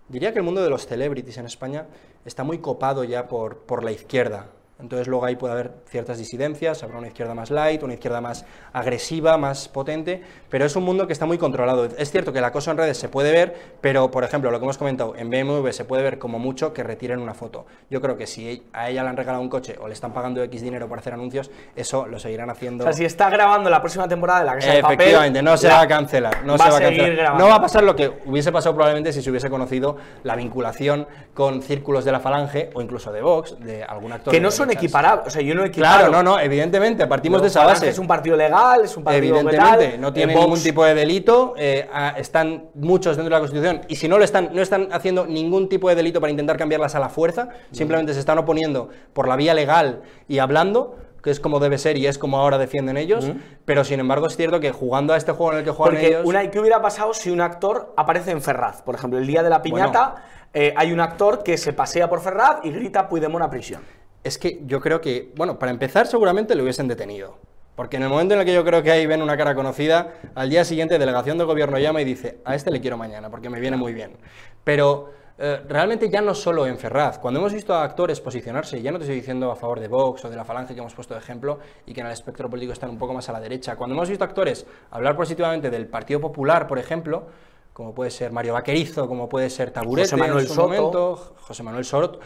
diría que el mundo de los celebrities en España está muy copado ya por, por la izquierda. Entonces luego ahí puede haber ciertas disidencias, habrá una izquierda más light, una izquierda más agresiva, más potente, pero es un mundo que está muy controlado. Es cierto que el acoso en redes se puede ver, pero por ejemplo, lo que hemos comentado, en BMW se puede ver como mucho que retiren una foto. Yo creo que si a ella le han regalado un coche o le están pagando X dinero para hacer anuncios, eso lo seguirán haciendo. O sea, si está grabando la próxima temporada de La Casa de Papel... Efectivamente, no se va a cancelar. No va se va a cancelar. grabando. No va a pasar lo que hubiese pasado probablemente si se hubiese conocido la vinculación con círculos de la Falange o incluso de Vox, de algún actor. Que no son equiparables. O sea, yo no equiparo... Claro, no, no, evidentemente, partimos de esa base. Es un partido legal, es un partido Evidentemente, no eh, tiene Vox- ningún tipo de delito, eh, ah, están muchos dentro de la Constitución y si no lo están, no están haciendo ningún tipo de delito para intentar cambiarlas a la fuerza, simplemente se están oponiendo por la vía legal y hablando, que es como debe ser y es como ahora defienden ellos, pero sin embargo es cierto que jugando a este juego en el que juegan Porque ellos... una, ¿qué hubiera pasado si un actor aparece en Ferraz? Por ejemplo, el día de la piñata eh, hay un actor que se pasea por Ferraz y grita Puigdemont a prisión. Es que yo creo que, bueno, para empezar seguramente lo hubiesen detenido. Porque en el momento en el que yo creo que ahí ven una cara conocida, al día siguiente delegación del gobierno llama y dice, a este le quiero mañana, porque me viene muy bien. Pero eh, realmente ya no solo en Ferraz, cuando hemos visto a actores posicionarse, ya no te estoy diciendo a favor de Vox o de la Falange que hemos puesto de ejemplo y que en el espectro político están un poco más a la derecha, cuando hemos visto actores hablar positivamente del Partido Popular, por ejemplo, como puede ser Mario Vaquerizo, como puede ser Taburete José Manuel en su Soto. momento, José Manuel Sorot,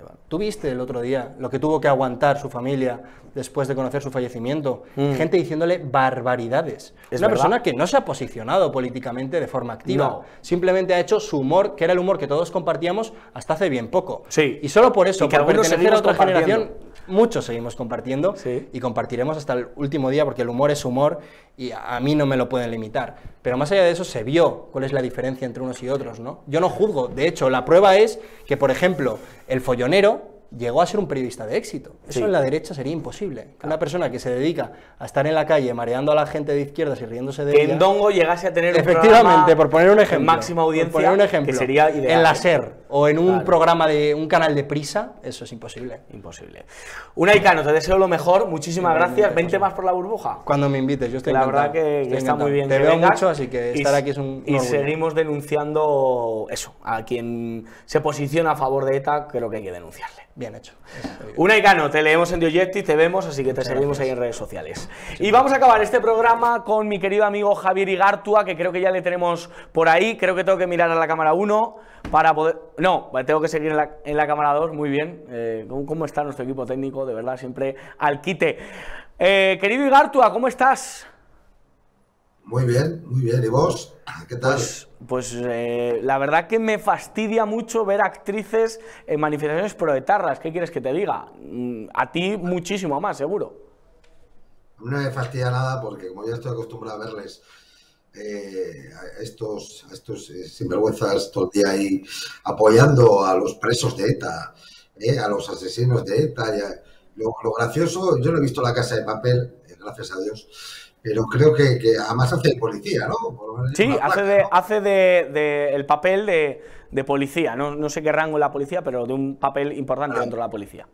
Arévalo, ¿Tú viste el otro día lo que tuvo que aguantar su familia después de conocer su fallecimiento? Gente diciéndole barbaridades. Mm. Es Una verdad. persona que no se ha posicionado políticamente de forma activa. No. Simplemente ha hecho su humor, que era el humor que todos compartíamos hasta hace bien poco. Sí. Y solo por eso, Y que por pertenecer a otra generación, muchos seguimos compartiendo Sí. y compartiremos hasta el último día porque el humor es humor y a mí no me lo pueden limitar. Pero más allá de eso se vio cuál es la diferencia entre unos y otros, ¿no? Yo no juzgo, de hecho la prueba es que por ejemplo, el follonero llegó a ser un periodista de éxito. Eso Sí. en la derecha sería imposible. Que Una persona que se dedica a estar en la calle mareando a la gente de izquierdas y riéndose de Que ella, en Dongo llegase a tener un Efectivamente, programa por poner un ejemplo. máxima por audiencia, poner un ejemplo. que sería ideal. En la ¿eh? SER o en un Claro. programa de un canal de prisa, eso es imposible. Imposible. Unaicano, te deseo lo mejor, muchísimas gracias. Vente más por la burbuja. Cuando me invites, yo estoy la verdad que, está muy bien. Te que veo vengas mucho, así que estar aquí es un, un Y orgullo. seguimos denunciando eso. A quien se posiciona a favor de ETA, creo que hay que denunciarle. Bien hecho. Bien. Unaicano, te leemos en Diogetti, te vemos, así que te seguimos ahí en redes sociales. Y vamos a acabar este programa con mi querido amigo Javier Igartua, que creo que ya le tenemos por ahí. Creo que tengo que mirar a la cámara 1 para poder... No, tengo que seguir en la, cámara 2, muy bien. Eh, ¿cómo, está nuestro equipo técnico? De verdad, siempre al quite. Eh, querido Igartua, ¿cómo estás? Muy bien, muy bien. ¿Y vos? ¿Qué tal? Pues, pues eh, la verdad que me fastidia mucho ver actrices en manifestaciones proetarras. ¿Qué quieres que te diga? Mm, a ti muchísimo más, seguro. No me fastidia nada porque como ya estoy acostumbrado a verles eh, a estos, estos eh, sinvergüenzas todo el día ahí apoyando a los presos de ETA, a los asesinos de ETA. lo, gracioso, yo no he visto la casa de papel, gracias a Dios, pero creo que, además hace de policía, ¿no? Sí, hace, de, hace de, el papel de, policía. No, no, sé qué rango en la policía, pero de un papel importante dentro de la policía.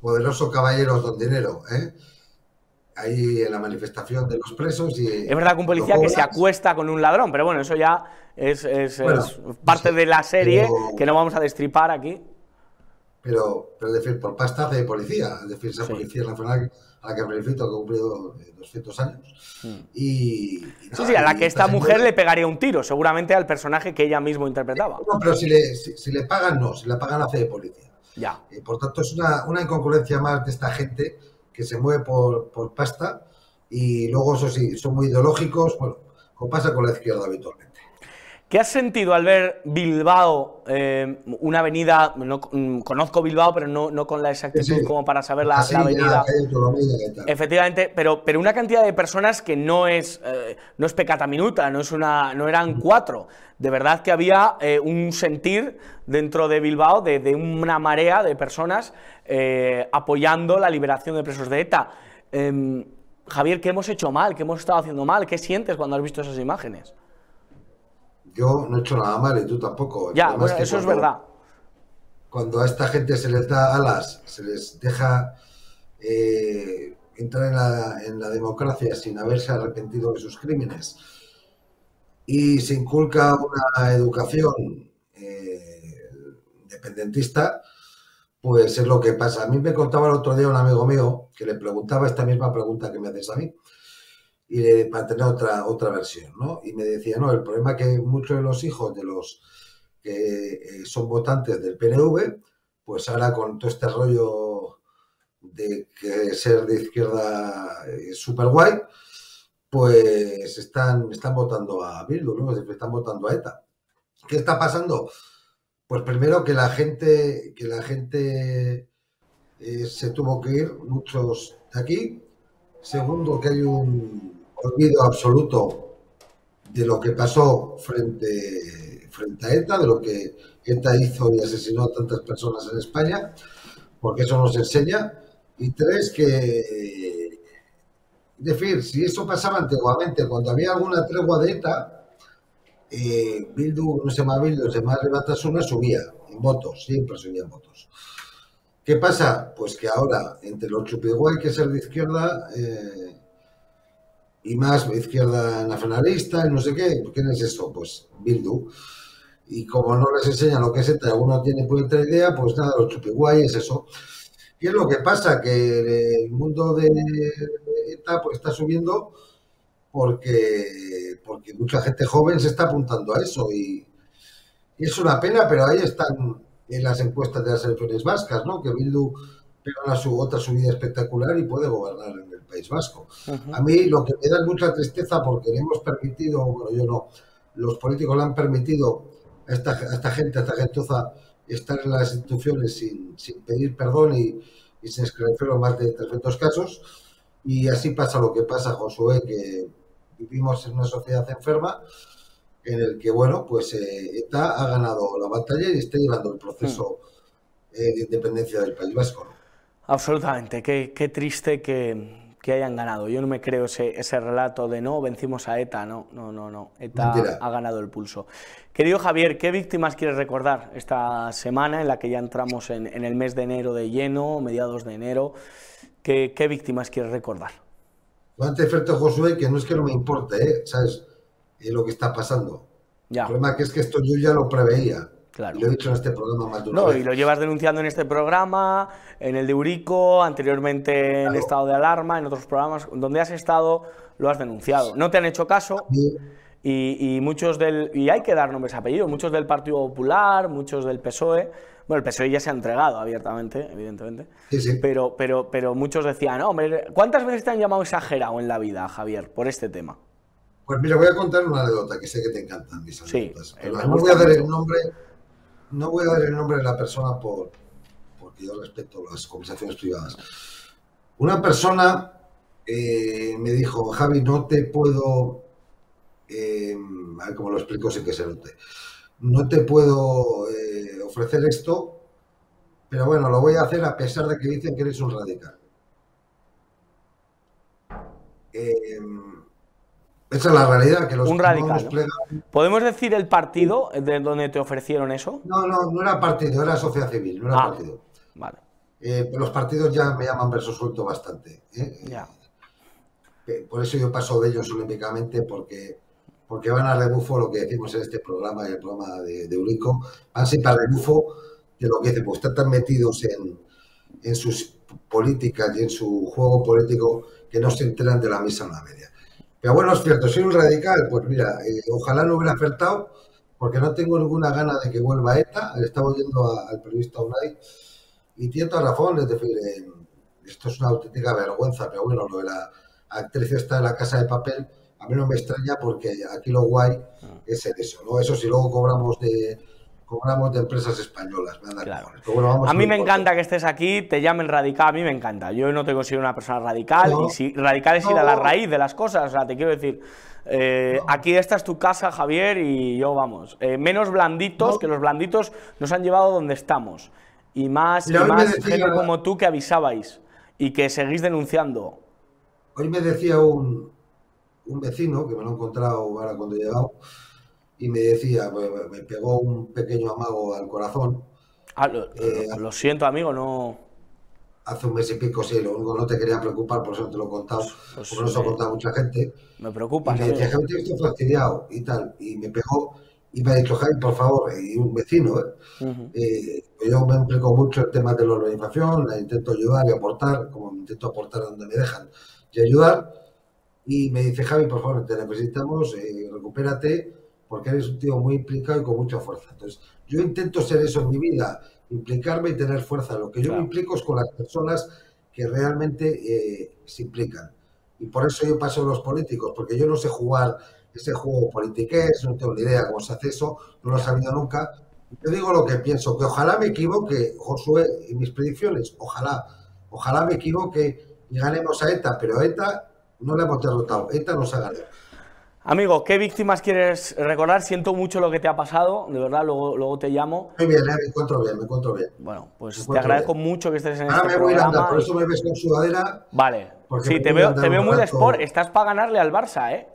Poderoso caballero don dinero, ¿eh? Ahí en la manifestación de los presos y... Es verdad que un policía que se acuesta con un ladrón, pero bueno, eso ya es, parte de la serie que no vamos a destripar aquí. Pero, pero decir, por pasta hace de policía, es decir, esa policía nacional a la que felicito, que ha cumplido 200 años. Mm. Y, sí, sí, a la que esta mujer le pegaría un tiro, seguramente al personaje que ella mismo interpretaba. No, pero si le, si, le pagan, no, si le pagan hace de policía. Ya. Y por tanto, es una, una incongruencia más de esta gente que se mueve por, por pasta y luego, eso sí, son muy ideológicos, bueno, como pasa con la izquierda habitualmente. ¿Qué has sentido al ver Bilbao, eh, una avenida, no, mm, conozco Bilbao, pero no, no con la exactitud como para saber la, avenida? Efectivamente, pero, pero una cantidad de personas que no es, eh, no es pecata minuta, no, es una, no eran cuatro. De verdad que había eh, un sentir dentro de Bilbao de, de una marea de personas apoyando la liberación de presos de ETA. Em, Javier, ¿qué hemos hecho mal? ¿Qué hemos estado haciendo mal? ¿Qué sientes cuando has visto esas imágenes? Yo no he hecho nada mal y tú tampoco. ya, bueno, eso es verdad. Cuando a esta gente se les da alas, se les deja eh, entrar en la, democracia sin haberse arrepentido de sus crímenes y se inculca una educación eh, independentista, pues es lo que pasa. A mí me contaba el otro día un amigo mío que le preguntaba esta misma pregunta que me haces a mí y para tener otra, otra versión, ¿no? Y me decía, no, el problema es que muchos de los hijos de los que eh, son votantes del PNV, pues ahora con todo este rollo de que ser de izquierda es súper guay, pues están, están votando a Bildu, ¿no? Están votando a ETA. ¿Qué está pasando? Pues primero que la gente, que la gente eh, se tuvo que ir, muchos de aquí. Segundo, que hay un, olvido absoluto de lo que pasó frente, frente a ETA, de lo que ETA hizo y asesinó a tantas personas en España, porque eso nos enseña. Y tres, que, decir, si eso pasaba antiguamente, cuando había alguna tregua de ETA, eh, Bildu, no se llama Bildu, se llama Batasuna, subía en votos, siempre subía en votos. ¿Qué pasa? Pues que ahora, entre los chupiguay, que es el de izquierda, eh, y más izquierda nacionalista y no sé qué. ¿Quién es eso? Pues Bildu. Y como no les enseña lo que es ETA, uno tiene otra idea, pues nada, lo chupiguay es eso. ¿Qué es lo que pasa? Que el mundo de ETA pues, está subiendo porque, porque mucha gente joven se está apuntando a eso y, y es una pena, pero ahí están en las encuestas de las elecciones vascas, ¿no? Que Bildu pega una su, otra subida espectacular y puede gobernar en el País Vasco. A mí lo que me da mucha tristeza porque le hemos permitido, bueno, yo no, los políticos le han permitido a esta, esta gente, a esta gentuza, estar en las instituciones sin, sin pedir perdón y, y sin esclarecer más de 300 casos. Y así pasa lo que pasa, Josué, que vivimos en una sociedad enferma en el que, bueno, pues eh, ETA ha ganado la batalla y está llevando el proceso eh, de independencia del País Vasco. Absolutamente, qué, qué triste que, que hayan ganado. Yo no me creo ese, ese relato de no, vencimos a ETA, no, no, no, no. ETA ha ganado el pulso. Querido Javier, ¿qué víctimas quieres recordar esta semana en la que ya entramos en, el mes de enero de lleno, mediados de enero? ¿Qué, qué víctimas quieres recordar? Antes, Ferto Josué, que no es que no me importe, ¿eh? ¿sabes? lo que está pasando. Ya. El problema es que esto yo ya lo preveía. Claro. lo he dicho en este programa más No, y lo llevas denunciando en este programa, en el de Urico, anteriormente en estado de alarma, en otros programas. Donde has estado, lo has denunciado. No te han hecho caso. y, muchos del. Y hay que dar nombres y apellidos, muchos del Partido Popular, muchos del PSOE. Bueno, el PSOE ya se ha entregado abiertamente, evidentemente. Sí, sí. Pero, pero, pero muchos decían, hombre, ¿cuántas veces te han llamado exagerado en la vida, Javier, por este tema? Pues mira, voy a contar una anécdota que sé que te encantan mis anécdotas. Sí, no voy a dar el nombre, no voy a dar el nombre de la persona por, porque yo respeto las conversaciones privadas. Una persona eh, me dijo, Javi, no te puedo eh, a ver cómo lo explico sin que se note. No te puedo eh, ofrecer esto, pero bueno, lo voy a hacer a pesar de que dicen que eres un radical. Eh, esa es la realidad, que los un radical. ¿Podemos decir el partido de donde te ofrecieron eso? No, no, no era partido, era sociedad civil, no era ah, partido. Vale. los partidos ya me llaman verso suelto bastante. Ya. Por eso yo paso de ellos olímpicamente, porque porque van a rebufo lo que decimos en este programa y el programa de, de Eurico, van siempre a rebufo de lo que dicen, pues están tan metidos en, en sus políticas y en su juego político que no se enteran de la misa en la media. Pero bueno, es cierto, soy un radical, pues mira, eh, ojalá no hubiera acertado, porque no tengo ninguna gana de que vuelva ETA, estaba oyendo al periodista Unai, y tiene toda razón, es decir, eh, esto es una auténtica vergüenza, pero bueno, lo de la actriz está en la casa de papel, a mí no me extraña porque aquí lo guay ah. es eso, ¿no? Eso si luego cobramos de cobramos de empresas españolas. a mí me encanta que estés aquí, te llamen radical, a mí me encanta. Yo no te considero una persona radical, y si radical es ir a la raíz de las cosas, o sea, te quiero decir, eh, aquí esta es tu casa, Javier, y yo, vamos, eh, menos blanditos, que los blanditos nos han llevado donde estamos, y más, y más gente como tú que avisabais y que seguís denunciando. Hoy me decía un, un vecino, que me lo he encontrado ahora cuando he llegado, y me decía, pues, me pegó un pequeño amago al corazón. Ah, lo, eh, siento, amigo, no. Hace un mes y pico, sí, lo único no te quería preocupar, por eso te lo he contado, pues, porque no se lo ha contado mucha gente. Me preocupa. Y me decía, Javi, estoy fastidiado y tal, y me pegó, y me ha dicho, Javi, por favor, y un vecino, ¿eh? eh yo me implico mucho el tema de la organización, intento ayudar y aportar, como intento aportar donde me dejan, y ayudar, y me dice, Javi, por favor, te necesitamos, eh, recupérate, porque eres un tío muy implicado y con mucha fuerza. Entonces, yo intento ser eso en mi vida, implicarme y tener fuerza. Lo que yo me implico es con las personas que realmente eh, se implican. Y por eso yo paso a los políticos, porque yo no sé jugar ese juego politiqués, no tengo ni idea cómo se hace eso, no lo he sabido nunca. Yo digo lo que pienso, que ojalá me equivoque, Josué, en mis predicciones, ojalá, ojalá me equivoque y ganemos a ETA, pero ETA no le hemos derrotado. ETA nos ha ganado. Amigo, ¿qué víctimas quieres recordar? Siento mucho lo que te ha pasado, de verdad, luego, luego te llamo. Muy bien, eh, me encuentro bien, me encuentro bien. Bueno, pues te agradezco mucho que estés en Ahora este me voy a andar, por eso me ves con sudadera. Vale, sí, te veo, te veo muy de sport, estás para ganarle al Barça, ¿eh?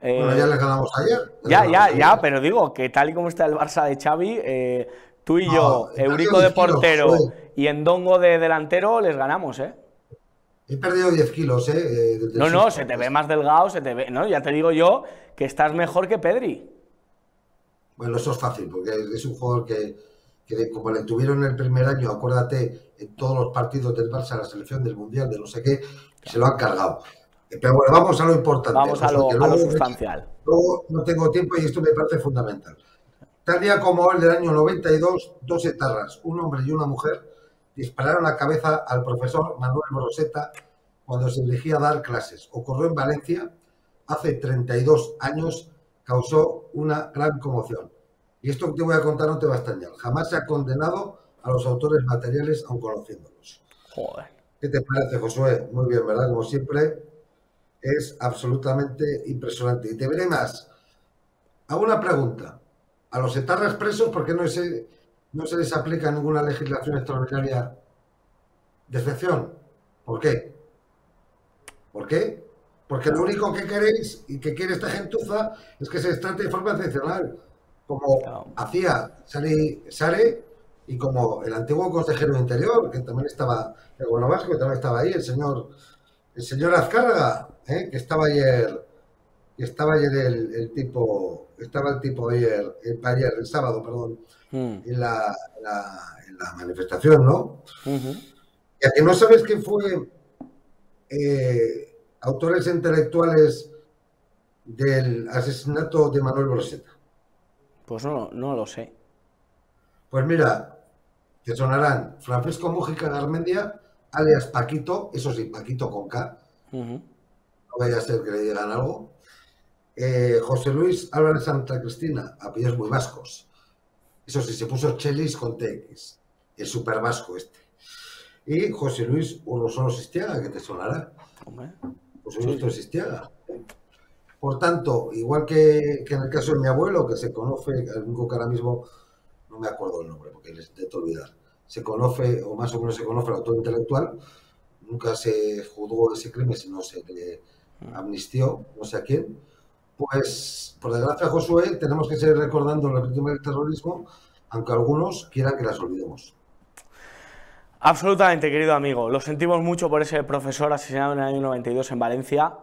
bueno, ya le ganamos ayer. Ya, ya, ya, pero digo que tal y como está el Barça de Xavi, eh, tú y yo, Eurico de portero y Endongo de delantero, les ganamos, ¿eh? He perdido 10 kilos, ¿eh? eh no, no, se te ve más delgado, se te ve. No, ya te digo yo que estás mejor que Pedri. Bueno, eso es fácil, porque es un jugador que, como le tuvieron el primer año, acuérdate, en todos los partidos del Barça, la selección del Mundial, de no sé qué, se lo han cargado. Pero bueno, vamos a lo importante. Vamos a lo, a lo sustancial. Luego no tengo tiempo y esto me parece fundamental. Tal día como el del año 92, dos etarras, un hombre y una mujer, dispararon la cabeza al profesor Manuel Moroseta cuando se dirigía a dar clases. Ocurrió en Valencia hace 32 años, causó una gran conmoción. Y esto que te voy a contar no te va a extrañar. Jamás se ha condenado a los autores materiales aun conociéndolos. Joder. ¿Qué te parece, Josué? Muy bien, ¿verdad? Como siempre, es absolutamente impresionante. Y te veré más. Hago una pregunta. A los etarras presos, ¿por qué no es no se les aplica ninguna legislación extraordinaria de excepción. ¿Por qué? ¿Por qué? Porque lo único que queréis y que quiere esta gentuza es que se les trate de forma excepcional, como hacía Sari Sare y como el antiguo consejero interior, que también estaba, el vasco, que también estaba ahí, el señor, el señor Azcárraga, ¿eh? que estaba ayer, que estaba ayer el, tipo, estaba el tipo ayer, el, ayer, el sábado, perdón, Mm. en, la, manifestación, ¿no? Y a que no sabes que fue eh, autores intelectuales del asesinato de Manuel Broseta? Pues no, no lo sé. Pues mira, te sonarán Francisco Mújica Garmendia, alias Paquito, eso sí, Paquito con K. No vaya a ser que le digan algo. Eh, José Luis Álvarez Santa Cristina, apellidos muy vascos. Eso sí, se puso Chelis con TX, el super vasco este. Y José Luis Urrosolos Sistiaga, que te sonará. José Luis Sistiaga. Por tanto, igual que, en el caso de mi abuelo, que se conoce, el único que ahora mismo no me acuerdo el nombre, porque les intento olvidar, se conoce, o más o menos se conoce el autor intelectual, nunca se juzgó ese crimen, sino se le amnistió, no sé a quién. Pues, por desgracia, Josué, tenemos que seguir recordando las víctimas del terrorismo, aunque algunos quieran que las olvidemos. Absolutamente, querido amigo. Lo sentimos mucho por ese profesor asesinado en el año 92 en Valencia.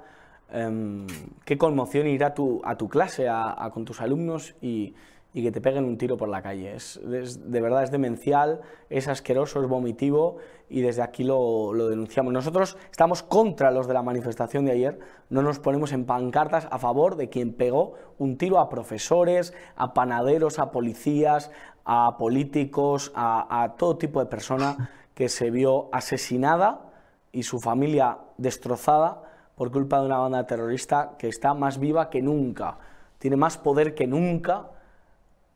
Em, qué conmoción ir a tu, a tu clase a, con tus alumnos y, que te peguen un tiro por la calle. Es, de verdad es demencial, es asqueroso, es vomitivo y desde aquí lo, lo, denunciamos. Nosotros estamos contra los de la manifestación de ayer, no nos ponemos en pancartas a favor de quien pegó un tiro a profesores, a panaderos, a policías, a políticos, a, a todo tipo de persona que se vio asesinada y su familia destrozada por culpa de una banda terrorista que está más viva que nunca, tiene más poder que nunca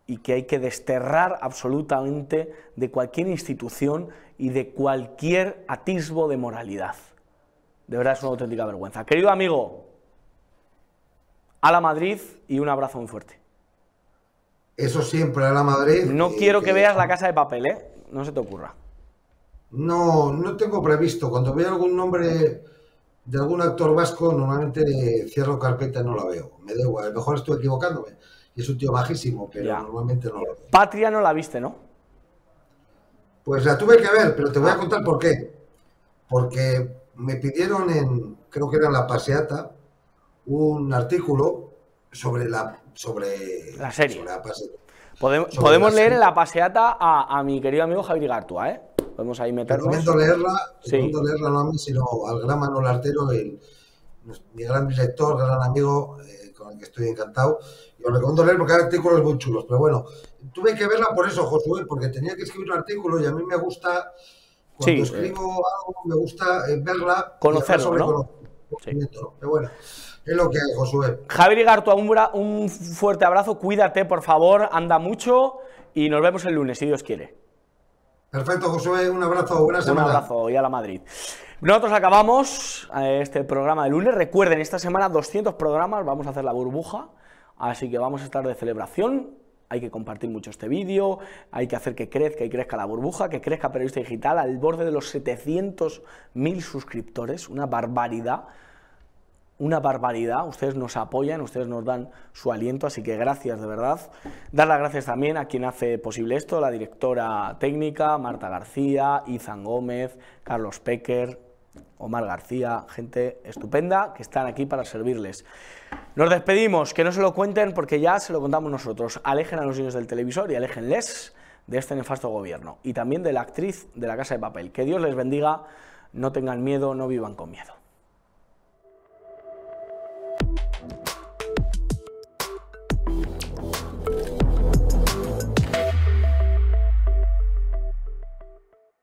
y que hay que desterrar absolutamente de cualquier institución y de cualquier atisbo de moralidad. De verdad es una auténtica vergüenza. Querido amigo, a la Madrid y un abrazo muy fuerte. Eso siempre a la Madrid. No quiero que, veas la casa de papel, ¿eh? No se te ocurra. No, no tengo previsto. Cuando vea algún nombre de algún actor vasco, normalmente cierro carpeta y no la veo. Me da igual, a lo mejor estoy equivocándome. Y es un tío bajísimo, pero normalmente no lo. Patria no la viste, ¿no? Pues la tuve que ver, pero te voy a contar por qué. Porque me pidieron en, creo que era en la paseata, un artículo sobre la sobre la serie. podemos, podemos leer en la paseata a, a, mi querido amigo Javier Gartua, ¿eh? Podemos ahí meternos. Recomiendo leerla, recomiendo leerla no a mí, sino al gran Manuel Artero, mi gran director, gran amigo, eh, con el que estoy encantado. Y os recomiendo leer porque hay artículos muy chulos. Pero bueno, tuve que verla por eso, Josué, porque tenía que escribir un artículo y a mí me gusta, cuando escribo algo, me gusta eh, verla. Conocerlo, ¿no? Pero bueno. Es lo que hay, Josué. Javier Igartua, un, un fuerte abrazo, cuídate, por favor, anda mucho y nos vemos el lunes, si Dios quiere. Perfecto, Josué, un abrazo, buena semana. Un abrazo y a la Madrid. Nosotros acabamos eh, este programa de lunes. Recuerden, esta semana 200 programas, vamos a hacer la burbuja, así que vamos a estar de celebración. Hay que compartir mucho este vídeo, hay que hacer que crezca y crezca la burbuja, que crezca Periodista Digital al borde de los 700.000 suscriptores, una barbaridad una barbaridad. Ustedes nos apoyan, ustedes nos dan su aliento, así que gracias de verdad. Dar las gracias también a quien hace posible esto, la directora técnica, Marta García, Izan Gómez, Carlos Pecker, Omar García, gente estupenda que están aquí para servirles. Nos despedimos, que no se lo cuenten porque ya se lo contamos nosotros. Alejen a los niños del televisor y aléjenles de este nefasto gobierno y también de la actriz de la Casa de Papel. Que Dios les bendiga, no tengan miedo, no vivan con miedo.